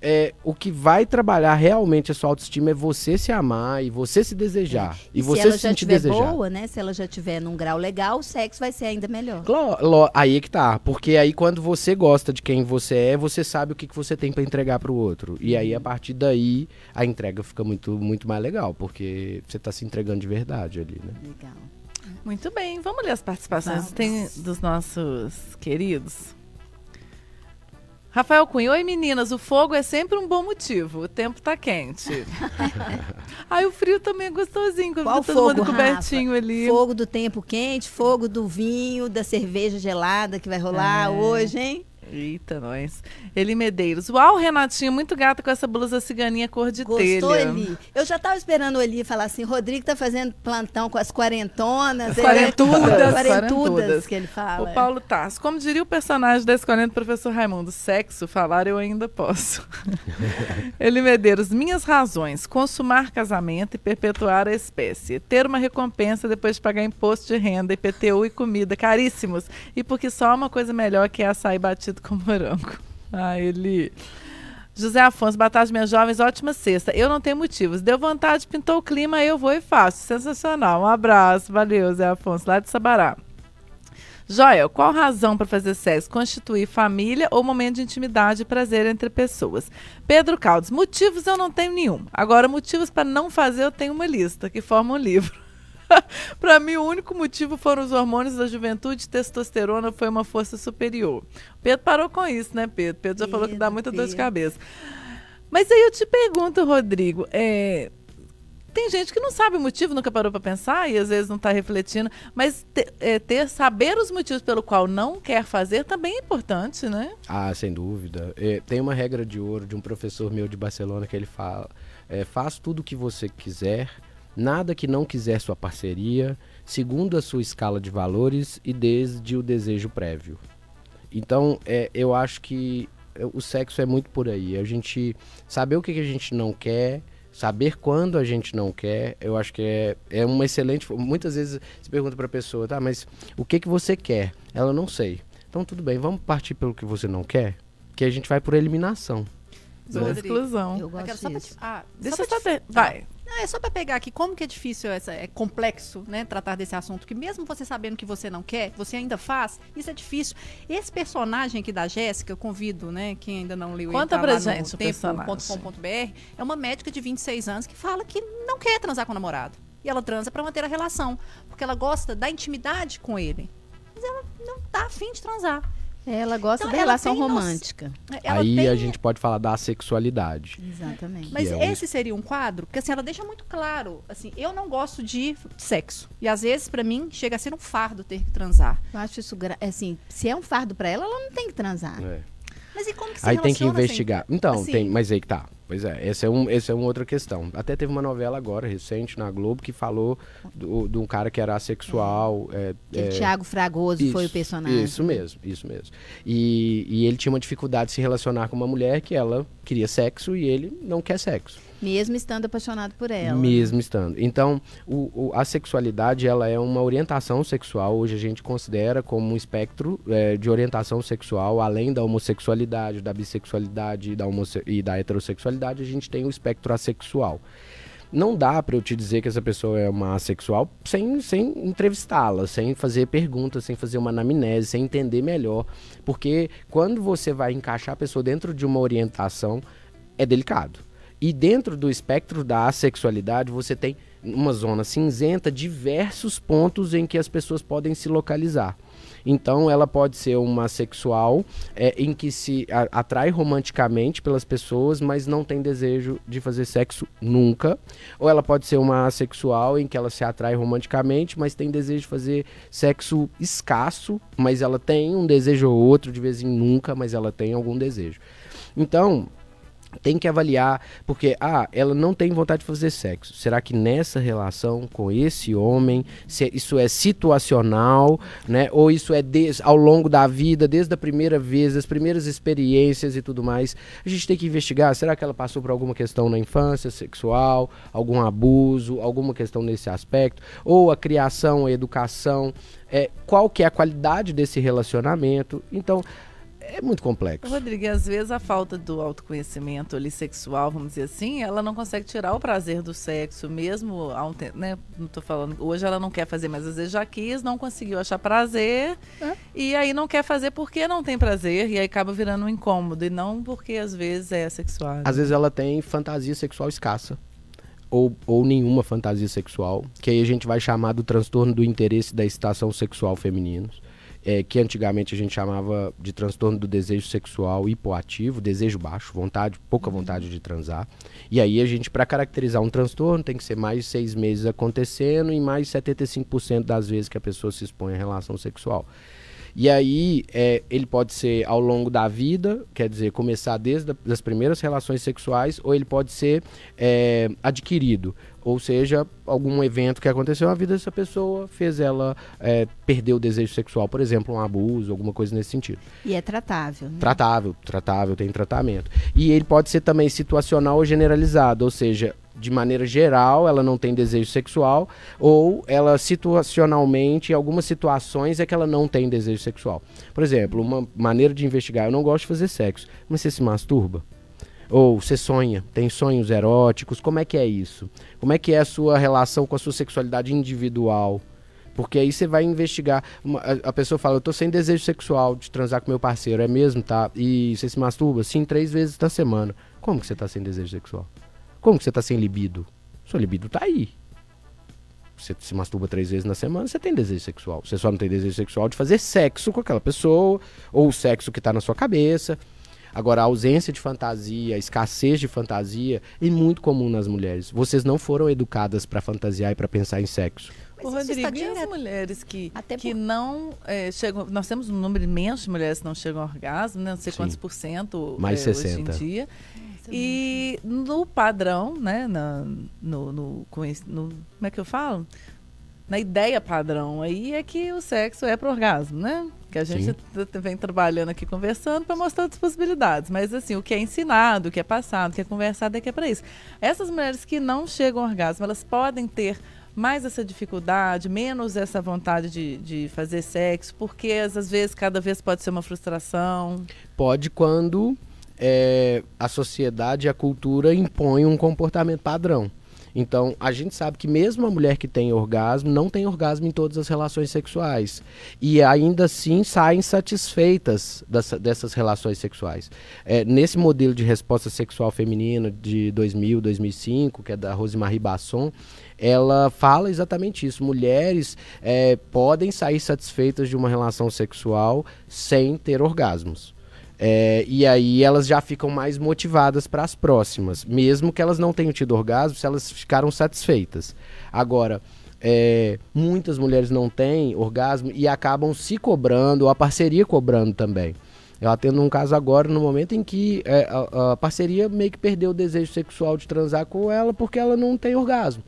é, o que vai trabalhar realmente a sua autoestima é você se amar e você se desejar. E.
E, se
você
ela
se
já
sentir
estiver
desejado.
boa, né? Se ela já estiver num grau legal, o sexo vai ser ainda melhor.
Lo- Aí é que tá, porque aí quando você gosta de quem você é, você sabe o que, que você tem pra entregar pro outro. E aí a partir daí a entrega fica muito, muito mais legal, porque você tá se entregando de verdade ali, né?
Legal.
Muito bem, vamos ler as participações
Vamos.
Tem dos nossos queridos. Rafael Cunha, oi meninas, o fogo é sempre um bom motivo, o tempo tá quente. Ai, o frio também é gostosinho, quando
Qual
todo mundo
fogo,
cobertinho
Rafa?
ali.
Fogo do tempo quente, fogo do vinho, da cerveja gelada que vai rolar
É.
hoje, hein?
Eita, nós. Eli Medeiros. Uau, Renatinho, muito gata com essa blusa ciganinha cor de
Gostou,
telha.
Eli? Eu já tava esperando o Eli falar assim, Rodrigo tá fazendo plantão com as quarentonas.
As
ele-
quarentudas.
Quarentudas que ele fala.
O Paulo Tarso, como diria o personagem da escolinha do professor Raimundo, sexo, falar eu ainda posso. Eli Medeiros, minhas razões, consumar casamento e perpetuar a espécie, ter uma recompensa depois de pagar imposto de renda, IPTU e comida caríssimos, e porque só uma coisa melhor que é açaí batido com morango. Ah, ele... José Afonso, Batata Minhas Jovens, ótima sexta. Eu não tenho motivos. Deu vontade, pintou o clima, eu vou e faço. Sensacional. Um abraço. Valeu, Zé Afonso, lá de Sabará. Joel, qual razão para fazer sexo? Constituir família ou momento de intimidade e prazer entre pessoas? Pedro Caldas, motivos eu não tenho nenhum. Agora, motivos para não fazer, eu tenho uma lista que forma um livro. para mim, o único motivo foram os hormônios da juventude. Testosterona foi uma força superior. Pedro parou com isso, né, Pedro? Pedro já falou que dá
Pedro,
muita dor de
Pedro.
cabeça. Mas aí eu te pergunto, Rodrigo, é, tem gente que não sabe o motivo, nunca parou para pensar e às vezes não está refletindo, mas te- é, ter saber os motivos pelo qual não quer fazer também é importante, né?
Ah, sem dúvida. É, tem uma regra de ouro de um professor meu de Barcelona que ele fala: é, faz tudo o que você quiser, nada que não quiser sua parceria, segundo a sua escala de valores e desde o desejo prévio. Então, é, eu acho que é, o sexo é muito por aí. A gente saber o que, a gente não quer, saber quando a gente não quer, eu acho que é, é uma excelente. Muitas vezes você pergunta pra pessoa, tá, mas o que, que você quer? Ela não sei. Então, tudo bem, vamos partir pelo que você não quer, que a gente vai por eliminação.
Por
Rodrigo,
exclusão.
Eu
Aquela-
gosto
só pra
disso.
te- ah,
Deixa
só
eu
pra te-
saber. Vai.
Não, é só para pegar aqui como que é difícil, essa, é complexo, né, tratar desse assunto, que mesmo você sabendo que você não quer, você ainda faz, isso é difícil. Esse personagem aqui da Jéssica, eu convido, né, quem ainda não leu,
Conta pra gente
tempo.com.br, é uma médica de 26 anos que fala que não quer transar com o namorado. E ela transa para manter a relação, porque ela gosta da intimidade com ele. Mas ela não tá afim de transar.
Ela gosta
Então,
da
ela
relação romântica.
Ela
Aí
tem
a gente pode falar da sexualidade.
Exatamente.
Mas
é
esse seria um quadro, porque assim, ela deixa muito claro, assim, eu não gosto de sexo. E às vezes, pra mim, chega a ser um fardo ter que transar.
Eu acho isso, gra- assim, se é um fardo pra ela, ela não tem que transar.
É.
Mas e como que se
Aí tem que investigar. Então,
assim-
tem, mas aí que tá. Pois é, essa é, um, essa é uma outra questão. Até teve uma novela agora, recente, na Globo, que falou de um cara que era assexual. é,
Aquele
é,
Thiago Fragoso foi o
isso,
personagem.
Isso mesmo, isso mesmo. E, e ele tinha uma dificuldade de se relacionar com uma mulher que ela queria sexo e ele não quer sexo.
Mesmo estando apaixonado por ela.
Mesmo estando. Então, o- o- a sexualidade ela é uma orientação sexual. Hoje a gente considera como um espectro é, de orientação sexual, além da homossexualidade, da bissexualidade e da, e da heterossexualidade, a gente tem o espectro assexual. Não dá pra eu te dizer que essa pessoa é uma assexual sem, sem entrevistá-la, sem fazer perguntas, sem fazer uma anamnese, sem entender melhor. Porque quando você vai encaixar a pessoa dentro de uma orientação, é delicado. E dentro do espectro da assexualidade, você tem uma zona cinzenta diversos pontos em que as pessoas podem se localizar. Então, ela pode ser uma sexual é, em que se a, atrai romanticamente pelas pessoas, mas não tem desejo de fazer sexo nunca. Ou ela pode ser uma assexual em que ela se atrai romanticamente, mas tem desejo de fazer sexo escasso, mas ela tem um desejo ou outro, de vez em nunca, mas ela tem algum desejo. Então, tem que avaliar, porque, ah, ela não tem vontade de fazer sexo. Será que nessa relação com esse homem, isso é situacional, né? Ou isso é des, ao longo da vida, desde a primeira vez, das primeiras experiências e tudo mais. A gente tem que investigar, será que ela passou por alguma questão na infância sexual, algum abuso, alguma questão nesse aspecto? Ou a criação, a educação, é, qual que é a qualidade desse relacionamento? Então, é muito complexo.
Rodrigo, às vezes a falta do autoconhecimento ali sexual, vamos dizer assim, ela não consegue tirar o prazer do sexo, mesmo há um tempo, né? Não tô falando, hoje ela não quer fazer, mas às vezes já quis, não conseguiu achar prazer, é. e aí não quer fazer porque não tem prazer, e aí acaba virando um incômodo, e não porque às vezes é sexual.
Às vezes ela tem fantasia sexual escassa. Ou, ou nenhuma fantasia sexual, que aí a gente vai chamar do transtorno do interesse da excitação sexual femininos é, que antigamente a gente chamava de transtorno do desejo sexual hipoativo, desejo baixo, vontade, pouca uhum. vontade de transar. E aí a gente, para caracterizar um transtorno, tem que ser mais de seis meses acontecendo e mais de 75% das vezes que a pessoa se expõe à relação sexual. E aí, é, ele pode ser ao longo da vida, quer dizer, começar desde as primeiras relações sexuais, ou ele pode ser é, adquirido. Ou seja, algum evento que aconteceu na vida dessa pessoa fez ela é, perder o desejo sexual, por exemplo, um abuso, alguma coisa nesse sentido.
E é tratável. Né?
Tratável, tratável, tem tratamento. E ele pode ser também situacional ou generalizado, ou seja, de maneira geral, ela não tem desejo sexual, ou ela situacionalmente, em algumas situações, é que ela não tem desejo sexual. Por exemplo, uma maneira de investigar, eu não gosto de fazer sexo, mas você se masturba? Ou você sonha, tem sonhos eróticos, como é que é isso? Como é que é a sua relação com a sua sexualidade individual? Porque aí você vai investigar. Uma, a, a, pessoa fala, eu tô sem desejo sexual de transar com meu parceiro, é mesmo, tá? E você se masturba? Sim, três vezes na semana. Como que você tá sem desejo sexual? Como que você tá sem libido? Sua libido tá aí. Você se masturba três vezes na semana, você tem desejo sexual. Você só não tem desejo sexual de fazer sexo com aquela pessoa, ou o sexo que tá na sua cabeça. Agora, a ausência de fantasia, a escassez de fantasia é muito comum nas mulheres. Vocês não foram educadas para fantasiar e para pensar em sexo.
Mas o Rodrigo, e as mulheres que, que por... não é, chegam. Nós temos um número imenso de mulheres que não chegam ao orgasmo, né? não sei Sim. quantos por cento
Mais
é,
60.
hoje em dia. E no padrão, né? Na, no, no, no, como é que eu falo? Na ideia padrão aí é que o sexo é pro orgasmo, né? Que a gente vem trabalhando aqui conversando para mostrar outras possibilidades. Mas assim, o que é ensinado, o que é passado, o que é conversado é que é para isso. Essas mulheres que não chegam ao orgasmo, elas podem ter mais essa dificuldade, menos essa vontade de, de fazer sexo, porque às vezes cada vez pode ser uma frustração.
Pode quando é, a sociedade e a cultura impõem um comportamento padrão. Então, a gente sabe que mesmo a mulher que tem orgasmo, não tem orgasmo em todas as relações sexuais. E ainda assim saem satisfeitas dessa, dessas relações sexuais. É, nesse modelo de resposta sexual feminina de 2000, 2005, que é da Rosemarie Basson, ela fala exatamente isso. Mulheres é, podem sair satisfeitas de uma relação sexual sem ter orgasmos. É, e aí elas já ficam mais motivadas para as próximas, mesmo que elas não tenham tido orgasmo, se elas ficaram satisfeitas. Agora, é, muitas mulheres não têm orgasmo e acabam se cobrando, ou a parceria cobrando também. Eu atendo um caso agora, no momento em que é, a, a parceria meio que perdeu o desejo sexual de transar com ela porque ela não tem orgasmo.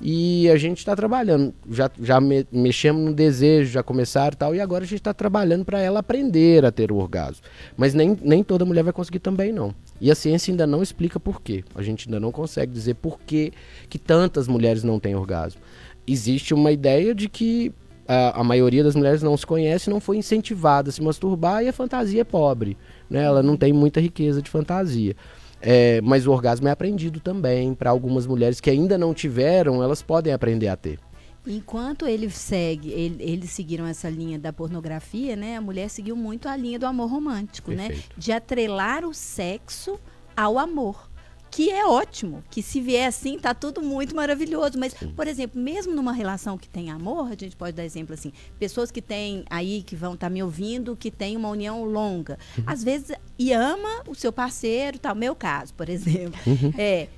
E a gente está trabalhando, já, já me, mexemos no desejo, já começaram e tal, e agora a gente está trabalhando para ela aprender a ter o orgasmo. Mas nem, nem toda mulher vai conseguir também, não. E a ciência ainda não explica por quê. A gente ainda não consegue dizer por que, que tantas mulheres não têm orgasmo. Existe uma ideia de que a, a maioria das mulheres não se conhece, não foi incentivada a se masturbar e a fantasia é pobre. Né? Ela não tem muita riqueza de fantasia. É, mas o orgasmo é aprendido também para algumas mulheres que ainda não tiveram, elas podem aprender a ter.
Enquanto ele segue, ele, eles seguiram essa linha da pornografia, né? A mulher seguiu muito a linha do amor romântico, né? Perfeito. né? De atrelar o sexo ao amor. Que é ótimo, que se vier assim, tá tudo muito maravilhoso. Mas, por exemplo, mesmo numa relação que tem amor, a gente pode dar exemplo assim, pessoas que têm aí, que vão estar tá me ouvindo, que tem uma união longa.
Uhum.
Às vezes, e ama o seu parceiro, tal. Meu caso, por exemplo.
Uhum.
É.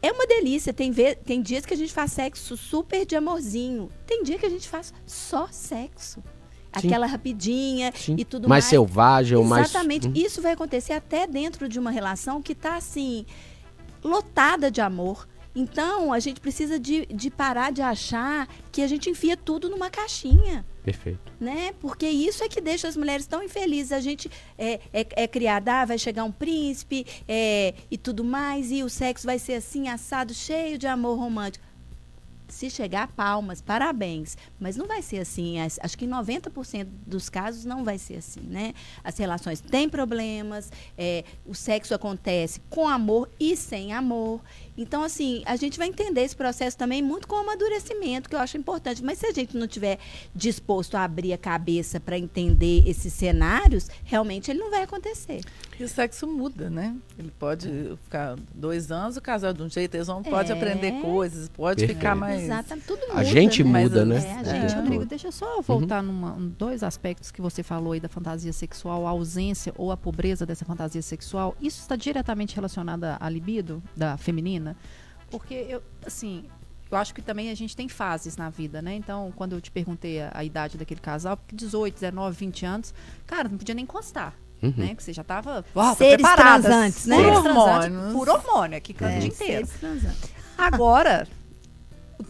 É uma delícia. Tem, ve tem dias que a gente faz sexo super de amorzinho. Tem dia que a gente faz só sexo. Aquela rapidinha
Sim.
e tudo
mais
mais.
selvagem ou mais.
Exatamente.
Uhum.
Isso vai acontecer até dentro de uma relação que está assim lotada de amor. Então, a gente precisa de, de parar de achar que a gente enfia tudo numa caixinha,
Perfeito.
né? Porque isso é que deixa as mulheres tão infelizes. A gente é, é, é criada, ah, vai chegar um príncipe é, e tudo mais, e o sexo vai ser assim, assado, cheio de amor romântico. Se chegar, palmas, parabéns. Mas não vai ser assim. As- Acho que em 90% dos casos não vai ser assim, né? As relações têm problemas, é, o sexo acontece com amor e sem amor. Então, assim, a gente vai entender esse processo também muito com amadurecimento, que eu acho importante. Mas se a gente não tiver disposto a abrir a cabeça para entender esses cenários, realmente ele não vai acontecer.
E o sexo muda, né? Ele pode ficar dois anos, o casal de um jeito, eles vão, pode
É.
aprender coisas, pode
Perfeito.
ficar mais.
Exatamente. Tudo muda.
A gente
né?
muda,
Mas,
né?
É, a gente
É.
Rodrigo, deixa eu só voltar numa, em dois aspectos que você falou aí da fantasia sexual, a ausência ou a pobreza dessa fantasia sexual. Isso está diretamente relacionado à libido da feminina? Porque eu, assim, eu acho que também a gente tem fases na vida, né? Então, quando eu te perguntei a, a idade daquele casal, porque 18, 19, 20 anos, cara, não podia nem encostar.
Uhum.
Né? Que você já tava ó,
Seres
preparada.
transantes, né?
Por
transantes.
Por hormônio, aqui canta o
É,
dia inteiro. Agora,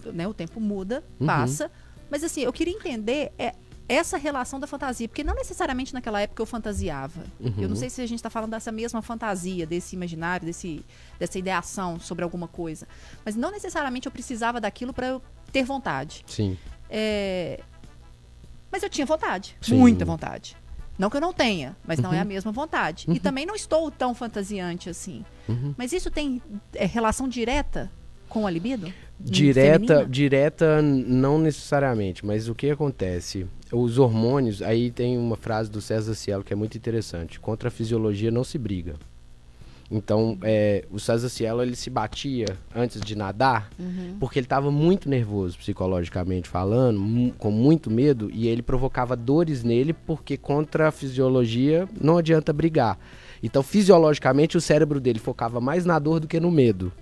o, né, o tempo muda,
Uhum.
passa. Mas assim, eu queria entender é, essa relação da fantasia. Porque não necessariamente naquela época eu fantasiava.
Uhum.
Eu não sei se a gente está falando dessa mesma fantasia, desse imaginário, desse, dessa ideação sobre alguma coisa. Mas não necessariamente eu precisava daquilo para eu ter vontade.
Sim.
É, Mas eu tinha vontade,
Sim.
muita vontade. Não que eu não tenha, mas não é a
Uhum.
mesma vontade. E também não estou tão fantasiante assim.
Uhum.
Mas isso tem é, relação direta com a libido?
Direta,
Feminina?
direta não necessariamente, mas o que acontece? Os hormônios, aí tem uma frase do César Cielo que é muito interessante. Contra a fisiologia não se briga. Então, é, o César Cielo, ele se batia antes de nadar, porque ele estava muito nervoso psicologicamente falando, com muito medo, e ele provocava dores nele, porque contra a fisiologia não adianta brigar. Então, fisiologicamente, o cérebro dele focava mais na dor do que no medo.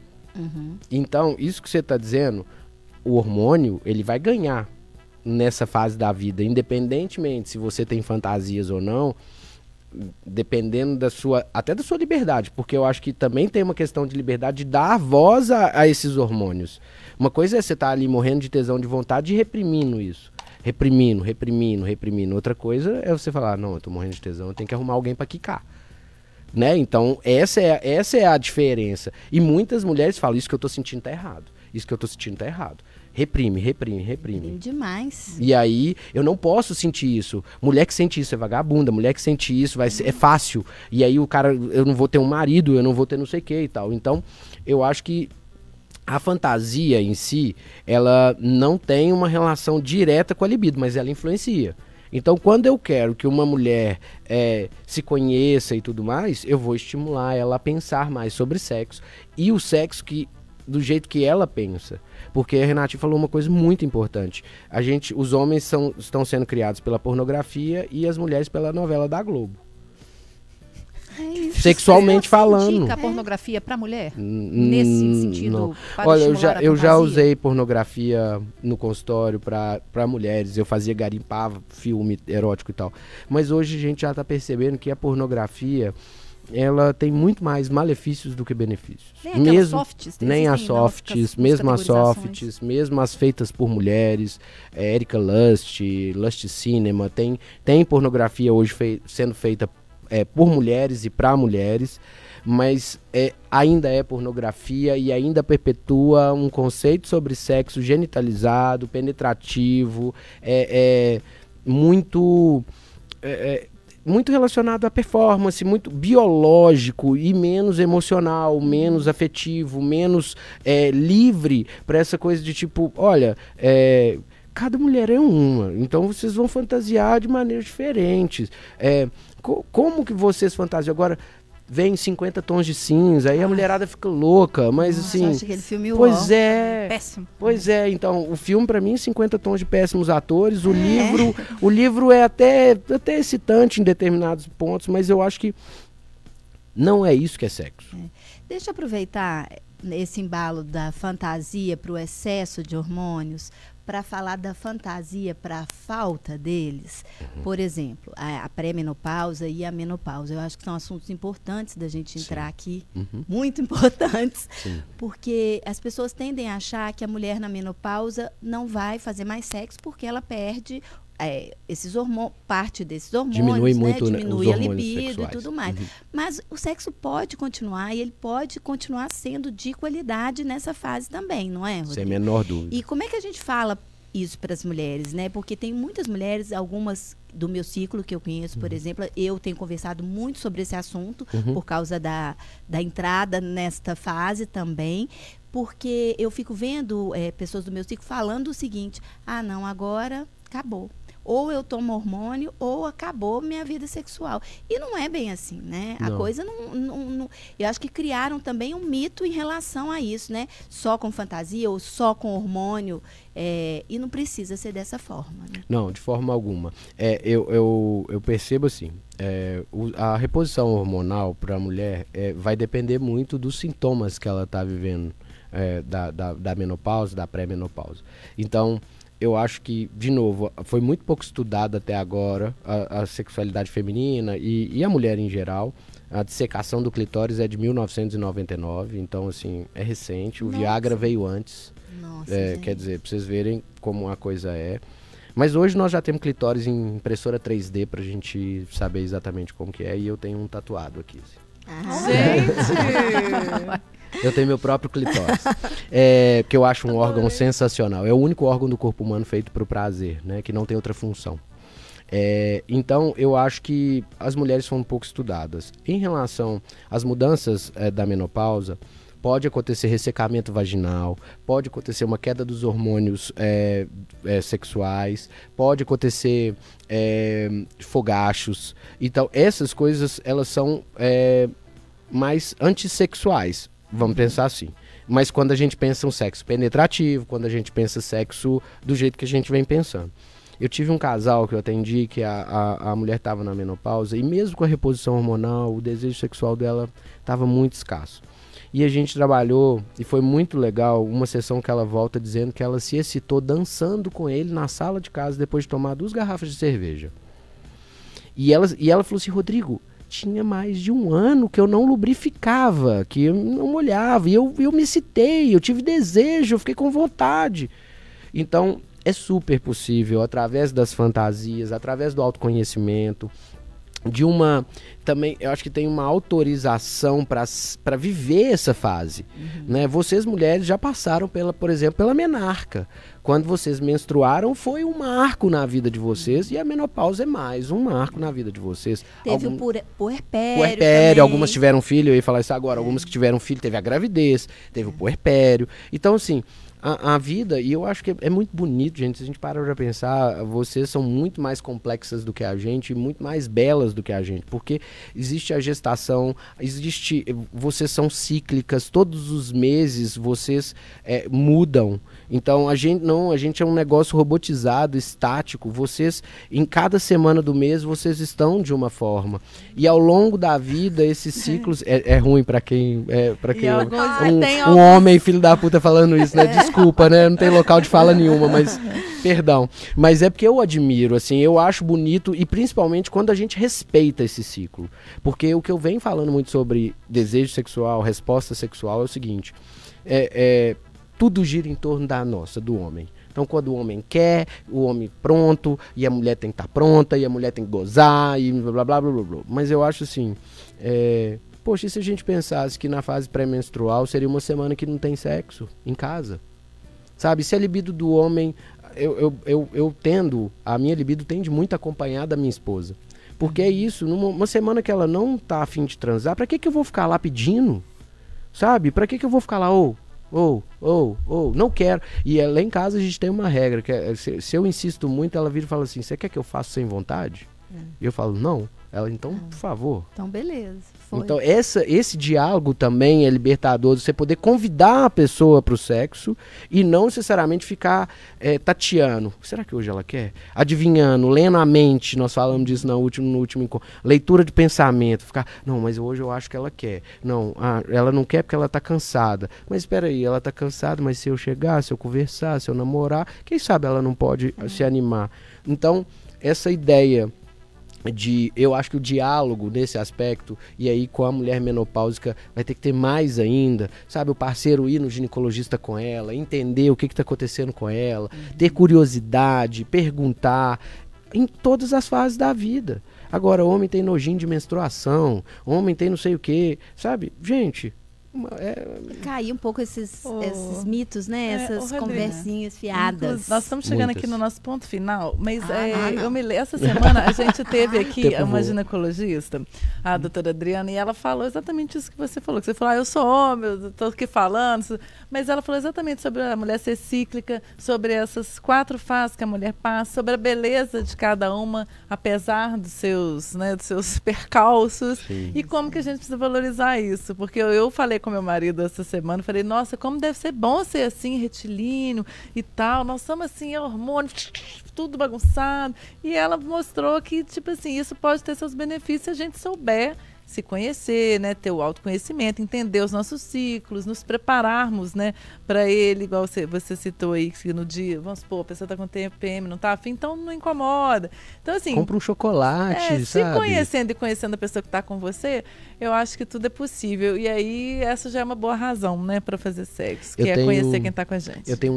Então, isso que você está dizendo, o hormônio, ele vai ganhar nessa fase da vida, independentemente se você tem fantasias ou não, dependendo da sua, até da sua liberdade, porque eu acho que também tem uma questão de liberdade de dar voz a, a esses hormônios. Uma coisa é você estar ali morrendo de tesão de vontade e reprimindo isso. Reprimindo, reprimindo, reprimindo. Outra coisa é você falar, não, eu tô morrendo de tesão, eu tenho que arrumar alguém para quicar né? Então, essa é, essa é a diferença. E muitas mulheres falam, isso que eu tô sentindo tá errado. Isso que eu tô sentindo tá errado. Reprime, reprime, reprime.
Demais.
E aí, eu não posso sentir isso. Mulher que sente isso é vagabunda, mulher que sente isso vai ser, é fácil. E aí o cara, eu não vou ter um marido, eu não vou ter não sei o que e tal. Então, eu acho que a fantasia em si, ela não tem uma relação direta com a libido, mas ela influencia. Então, quando eu quero que uma mulher eh, se conheça e tudo mais, eu vou estimular ela a pensar mais sobre sexo e o sexo que do jeito que ela pensa. Porque a Renate falou uma coisa muito importante. A gente, os homens são, estão sendo criados pela pornografia e as mulheres pela novela da Globo. Sexualmente
Você
falando.
indica a pornografia para mulher?
Hum,
Nesse sentido,
Olha, eu já, eu já usei pornografia no consultório para mulheres. Eu fazia garimpava filme erótico e tal. Mas hoje a gente já está percebendo que a pornografia ela tem muito mais malefícios do que benefícios.
Nem
mesmo
softs,
nem as
novas
softs, mesmo as softs, mesmo as feitas por mulheres, é, Erika Lust, Lust Cinema, tem, tem pornografia hoje fei- sendo feita é, por mulheres e para mulheres, mas é, ainda é pornografia e ainda perpetua um conceito sobre sexo genitalizado, penetrativo, é, é muito é, é, muito relacionado à performance, muito biológico e menos emocional, menos afetivo, menos é, livre para essa coisa de tipo, olha, é, cada mulher é uma, então vocês vão fantasiar de maneiras diferentes. É, co- como que vocês fantasiam agora? Vem 50 tons de cinza, aí a mulherada fica louca, mas
Nossa,
assim.
aquele filme
Pois
uó.
é.
Péssimo.
Pois é, então, o filme pra mim 50 tons de péssimos atores, o livro, o livro é até até excitante em determinados pontos, mas eu acho que não é isso que é sexo.
Deixa eu aproveitar esse embalo da fantasia para o excesso de hormônios para falar da fantasia para a falta deles.
Uhum.
Por exemplo, a, a pré-menopausa e a menopausa. Eu acho que são assuntos importantes da gente entrar aqui,
Uhum.
muito importantes,
Sim.
porque as pessoas tendem a achar que a mulher na menopausa não vai fazer mais sexo porque ela perde é, esses hormônios, parte desses hormônios,
Diminui
né?
muito, né,
diminui a libido
sexuais.
e tudo mais. Mas o sexo pode continuar e ele pode continuar sendo de qualidade nessa fase também, não é,
Sem
Rodrigo?
menor dúvida.
E como é que a gente fala isso para as mulheres, né? Porque tem muitas mulheres, algumas do meu ciclo que eu conheço,
Uhum.
por exemplo, eu tenho conversado muito sobre esse assunto por causa da, da entrada nesta fase também. Porque eu fico vendo eh, pessoas do meu ciclo falando o seguinte: ah, não, agora acabou. Ou eu tomo hormônio, ou acabou minha vida sexual. E não é bem assim, né? A
Não.
coisa não, não- não- Eu acho que criaram também um mito em relação a isso, né? Só com fantasia ou só com hormônio. eh, e não precisa ser dessa forma, né?
Não, de forma alguma. É, eu, eu, eu percebo assim, é, o- a reposição hormonal para a mulher é, vai depender muito dos sintomas que ela está vivendo é, da, da, da menopausa, da pré-menopausa. Então, eu acho que, de novo, foi muito pouco estudada até agora a, a sexualidade feminina e, e a mulher em geral. A dissecação do clitóris é de 1999, então, assim, é recente. O
Nossa.
Viagra veio antes.
Nossa,
É, quer dizer, pra vocês verem como a coisa é. Mas hoje nós já temos clitóris em impressora 3D pra gente saber exatamente como que é. E eu tenho um tatuado aqui. assim.
Ah,
Gente!
Eu tenho meu próprio clitóris. é, que eu acho um órgão sensacional. É o único órgão do corpo humano feito pro prazer, né? Que não tem outra função. É, então, eu acho que as mulheres são um pouco estudadas. Em relação às mudanças é, da menopausa, pode acontecer ressecamento vaginal, pode acontecer uma queda dos hormônios é, é, sexuais, pode acontecer é, fogachos. Então, essas coisas, elas são é, mais antissexuais, vamos pensar assim. Mas quando a gente pensa um sexo penetrativo, quando a gente pensa sexo do jeito que a gente vem pensando. Eu tive um casal que eu atendi que a, a, a mulher estava na menopausa e mesmo com a reposição hormonal, o desejo sexual dela estava muito escasso. E a gente trabalhou e foi muito legal uma sessão que ela volta dizendo que ela se excitou dançando com ele na sala de casa depois de tomar duas garrafas de cerveja. E ela, e ela falou assim, Rodrigo, tinha mais de um ano que eu não lubrificava, que eu não molhava. E eu, eu me excitei, eu tive desejo, eu fiquei com vontade. Então, é super possível, através das fantasias, através do autoconhecimento, de uma também eu acho que tem uma autorização para viver essa fase né? Vocês mulheres já passaram pela por exemplo pela menarca. Quando vocês menstruaram foi um marco na vida de vocês e a menopausa é mais um marco na vida de vocês.
Teve
Algum-
o puer- puerpério.
puerpério, algumas tiveram filho, eu ia falar isso agora, algumas que tiveram filho, teve a gravidez, teve o puerpério. Então, assim, a, a vida, e eu acho que é, é muito bonito, gente, se a gente parar pra pensar, vocês são muito mais complexas do que a gente, e muito mais belas do que a gente, porque existe a gestação, existe, vocês são cíclicas, todos os meses vocês é, mudam. Então, a gente não, a gente é um negócio robotizado, estático, vocês, em cada semana do mês, vocês estão de uma forma. E ao longo da vida, esses ciclos, é, é ruim pra quem, é, pra
E
quem
alguns-
um, um homem filho da puta falando isso, né? Desculpa, né? Não tem local de fala nenhuma, mas perdão. Mas é porque eu admiro, assim, eu acho bonito e principalmente quando a gente respeita esse ciclo. Porque o que eu venho falando muito sobre desejo sexual, resposta sexual é o seguinte: é, é, tudo gira em torno da nossa, do homem. Então, quando o homem quer, o homem pronto, e a mulher tem que estar pronta, e a mulher tem que gozar, e blá blá blá blá blá. blá. Mas eu acho assim, é, poxa, e se a gente pensasse que na fase pré-menstrual seria uma semana que não tem sexo em casa? Sabe, se a libido do homem, eu, eu, eu, eu tendo, a minha libido tende muito a acompanhar da minha esposa. Porque é isso, numa uma semana que ela não tá afim de transar, pra que que eu vou ficar lá pedindo? Sabe? Pra que que eu vou ficar lá, ou, ou, ou, ou, não quero. E é, lá em casa a gente tem uma regra, que é, se, se eu insisto muito, ela vira e fala assim, você quer que eu faça sem vontade? E eu falo, não. Ela, então, por favor.
Então, beleza. Foi.
Então, essa, esse diálogo também é libertador, você poder convidar a pessoa para o sexo e não necessariamente ficar é, tateando. Será que hoje ela quer? Adivinhando, lendo a mente, nós falamos disso no último, no último encontro. Leitura de pensamento, ficar, não, mas hoje eu acho que ela quer. Não, ah, ela não quer porque ela está cansada. Mas espera aí, ela está cansada, mas se eu chegar, se eu conversar, se eu namorar, quem sabe ela não pode se animar. Então, essa ideia de eu acho que o diálogo nesse aspecto e aí com a mulher menopáusica vai ter que ter mais ainda sabe? O parceiro ir no ginecologista com ela entender o que está acontecendo com ela ter curiosidade perguntar em todas as fases da vida. Agora homem tem nojinho de menstruação homem tem não sei o que sabe? Gente é-
Cair um pouco esses,
Ô.
esses mitos, né?
É,
Essas
Rodrigo.
conversinhas fiadas.
Nós estamos chegando
Muitas.
aqui no nosso ponto final, mas
Ah,
é,
não, não.
eu me essa semana a gente teve aqui
Tempo
uma ginecologista, a doutora Adriana, e ela falou exatamente isso que você falou. Que você falou, ah, eu sou homem, eu estou aqui falando, mas ela falou exatamente sobre a mulher ser cíclica, sobre essas quatro fases que a mulher passa, sobre a beleza de cada uma, apesar dos seus, né, dos seus percalços,
Sim.
e como que a gente precisa valorizar isso? Porque eu, eu falei com meu marido essa semana, falei, nossa, como deve ser bom ser assim, retilíneo e tal. Nós somos assim, hormônio, tudo bagunçado. E ela mostrou que, tipo assim, isso pode ter seus benefícios se a gente souber se conhecer, né, ter o autoconhecimento, entender os nossos ciclos, nos prepararmos, né, para ele, igual você, você citou aí, que no dia, vamos supor, a pessoa tá com TPM, não tá afim, então não incomoda. Então, assim,
compra um chocolate
é, se
sabe
conhecendo e conhecendo a pessoa que está com você, eu acho que tudo é possível. E aí, essa já é uma boa razão, né, para fazer sexo, que
Eu
é
tenho-
conhecer quem está com a gente.
Eu tenho um-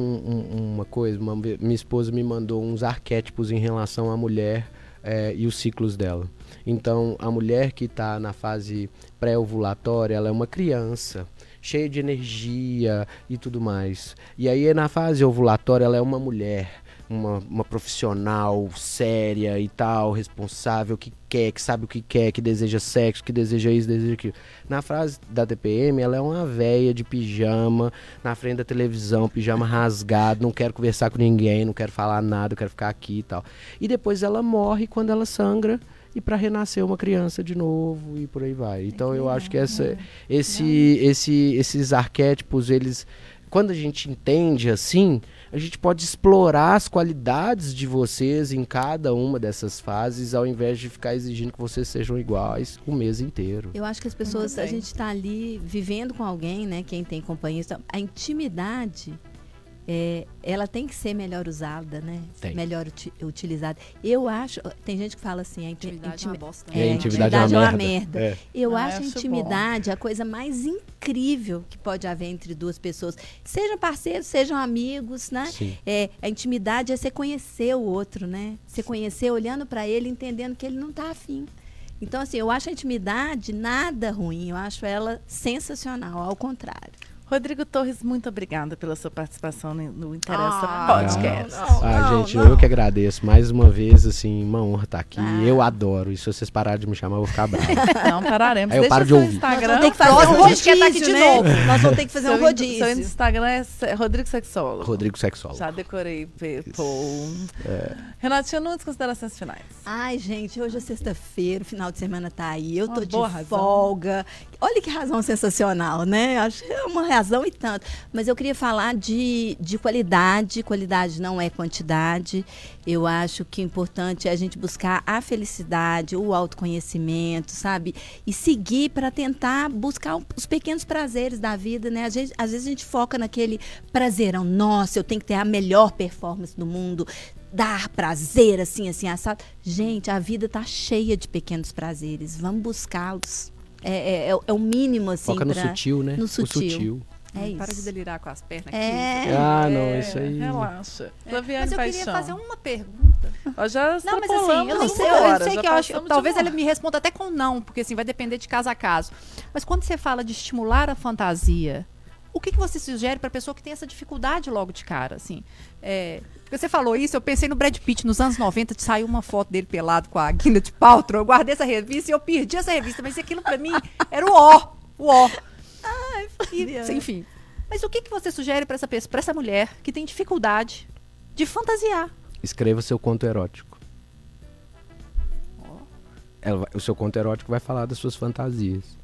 um- uma coisa, uma minha esposa me mandou uns arquétipos em relação à mulher eh, e os ciclos dela. Então, a mulher que está na fase pré-ovulatória, ela é uma criança, cheia de energia e tudo mais. E aí, na fase ovulatória, ela é uma mulher, uma, uma profissional séria e tal, responsável, que quer, que sabe o que quer, que deseja sexo, que deseja isso, deseja aquilo. Na frase da TPM, ela é uma véia de pijama, na frente da televisão, pijama rasgado, não quero conversar com ninguém, não quero falar nada, quero ficar aqui e tal. E depois ela morre quando ela sangra e para renascer uma criança de novo e por aí vai. Então eu acho que essa, esse, esse, esses arquétipos, eles, quando a gente entende assim, a gente pode explorar as qualidades de vocês em cada uma dessas fases, ao invés de ficar exigindo que vocês sejam iguais o mês inteiro.
Eu acho que as pessoas, a gente está ali vivendo com alguém, né? Quem tem companhia, a intimidade, é, ela tem que ser melhor usada, né?
Tem.
Melhor uti- utilizada. Eu acho, tem gente que fala assim, a inti-
Intimidade é uma bosta.
É,
é,
intimidade é uma merda. É.
Eu
Ah,
acho a
acho bom.
intimidade a coisa mais incrível que pode haver entre duas pessoas. Sejam parceiros, sejam amigos, né?
Sim.
É, a intimidade é você conhecer o outro, né? Você conhecer olhando para ele, entendendo que ele não tá afim. Então, assim, eu acho a intimidade nada ruim. Eu acho ela sensacional, ao contrário.
Rodrigo Torres, muito obrigada pela sua participação no, Interessa
Ah,
Podcast.
Ah,
Não,
gente,
não.
eu que agradeço. Mais uma vez, assim, uma honra estar aqui.
Ah.
Eu adoro. E se vocês pararem de me chamar, eu vou ficar bravo.
Não pararemos.
Aí eu
Deixa
paro de
seu
ouvir.
Instagram.
Nós vamos ter que fazer um
a gente quer estar aqui
rodízio,
de
né?
novo.
Nós vamos ter que fazer um
Seu in-
rodízio.
Seu Instagram é Rodrigo Sexólogo.
Rodrigo Sexólogo.
Já decorei, Pepô.
É.
Renatinha Nunes, considerações finais.
Ai, gente, hoje é sexta-feira, o final de semana tá aí. Eu
Uma
tô de
razão.
folga. Olha que razão sensacional, né? Acho que é uma razão e tanto. Mas eu queria falar de, de qualidade. Qualidade não é quantidade. Eu acho que o importante é a gente buscar a felicidade, o autoconhecimento, sabe? E seguir para tentar buscar os pequenos prazeres da vida, né? Às vezes, às vezes a gente foca naquele prazerão. Nossa, eu tenho que ter a melhor performance do mundo dar prazer, assim, assim, assado. Gente, a vida tá cheia de pequenos prazeres. Vamos buscá-los. É, é, é- é o mínimo, assim,
Foca no
pra-
sutil, né?
no
O
sutil.
sutil.
É
Para de
isso.
delirar com as pernas aqui.
É.
Ah, não,
É,
isso aí.
Relaxa.
É, Mas eu queria
Paixão.
fazer uma pergunta.
Ó, já
Não, mas assim, eu não sei, eu,
hora,
sei que eu acho. Talvez ele me responda até com não, porque assim, vai depender de caso a caso. Mas quando você fala de estimular a fantasia, o que, que você sugere para pessoa que tem essa dificuldade logo de cara, assim? É, porque você falou isso, eu pensei no Brad Pitt nos anos 90, saiu uma foto dele pelado com a Gwyneth Paltrow, eu guardei essa revista e eu perdi essa revista, mas aquilo para mim era o ó, o ó. E, enfim. Mas o que, que você sugere para essa pessoa, para essa mulher que tem dificuldade de fantasiar?
Escreva seu conto erótico. ela o seu conto erótico vai falar das suas fantasias.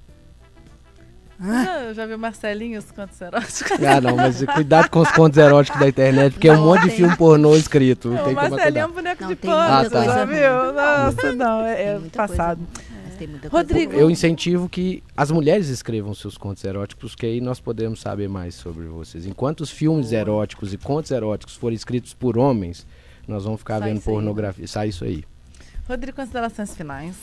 Ah, já viu Marcelinho os contos eróticos?
Ah, não, mas cuidado com os contos eróticos da internet, porque é um
Não,
monte de
tem.
filme pornô escrito.
O
Tem
Marcelinho é um boneco
Não,
de pano, você
coisa
já viu? Nossa, não, é, é passado.
coisa
Rodrigo.
Eu incentivo que as mulheres escrevam seus contos eróticos, que aí nós podemos saber mais sobre vocês. Enquanto os filmes eróticos e contos eróticos forem escritos por homens, nós vamos ficar
Sai
vendo
isso aí,
pornografia. Sai isso aí.
Rodrigo, considerações finais.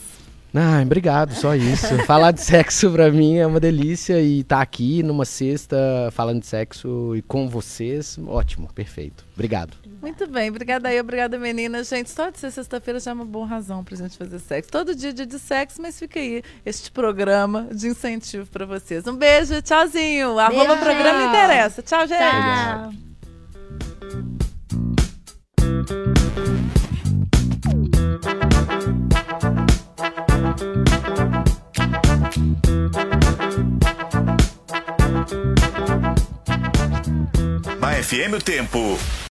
Ah, obrigado, só isso. Falar de sexo pra mim é uma delícia e estar aqui numa sexta falando de sexo e com vocês, ótimo, perfeito. Obrigado.
Muito bem, obrigada aí, obrigada meninas. Gente, só de ser sexta-feira já é uma boa razão pra gente fazer sexo. Todo dia é dia de sexo, mas fica aí este programa de incentivo pra vocês. Um beijo, tchauzinho. Arroba programa interessa. Tchau, gente.
Tchau.
Na FM o tempo.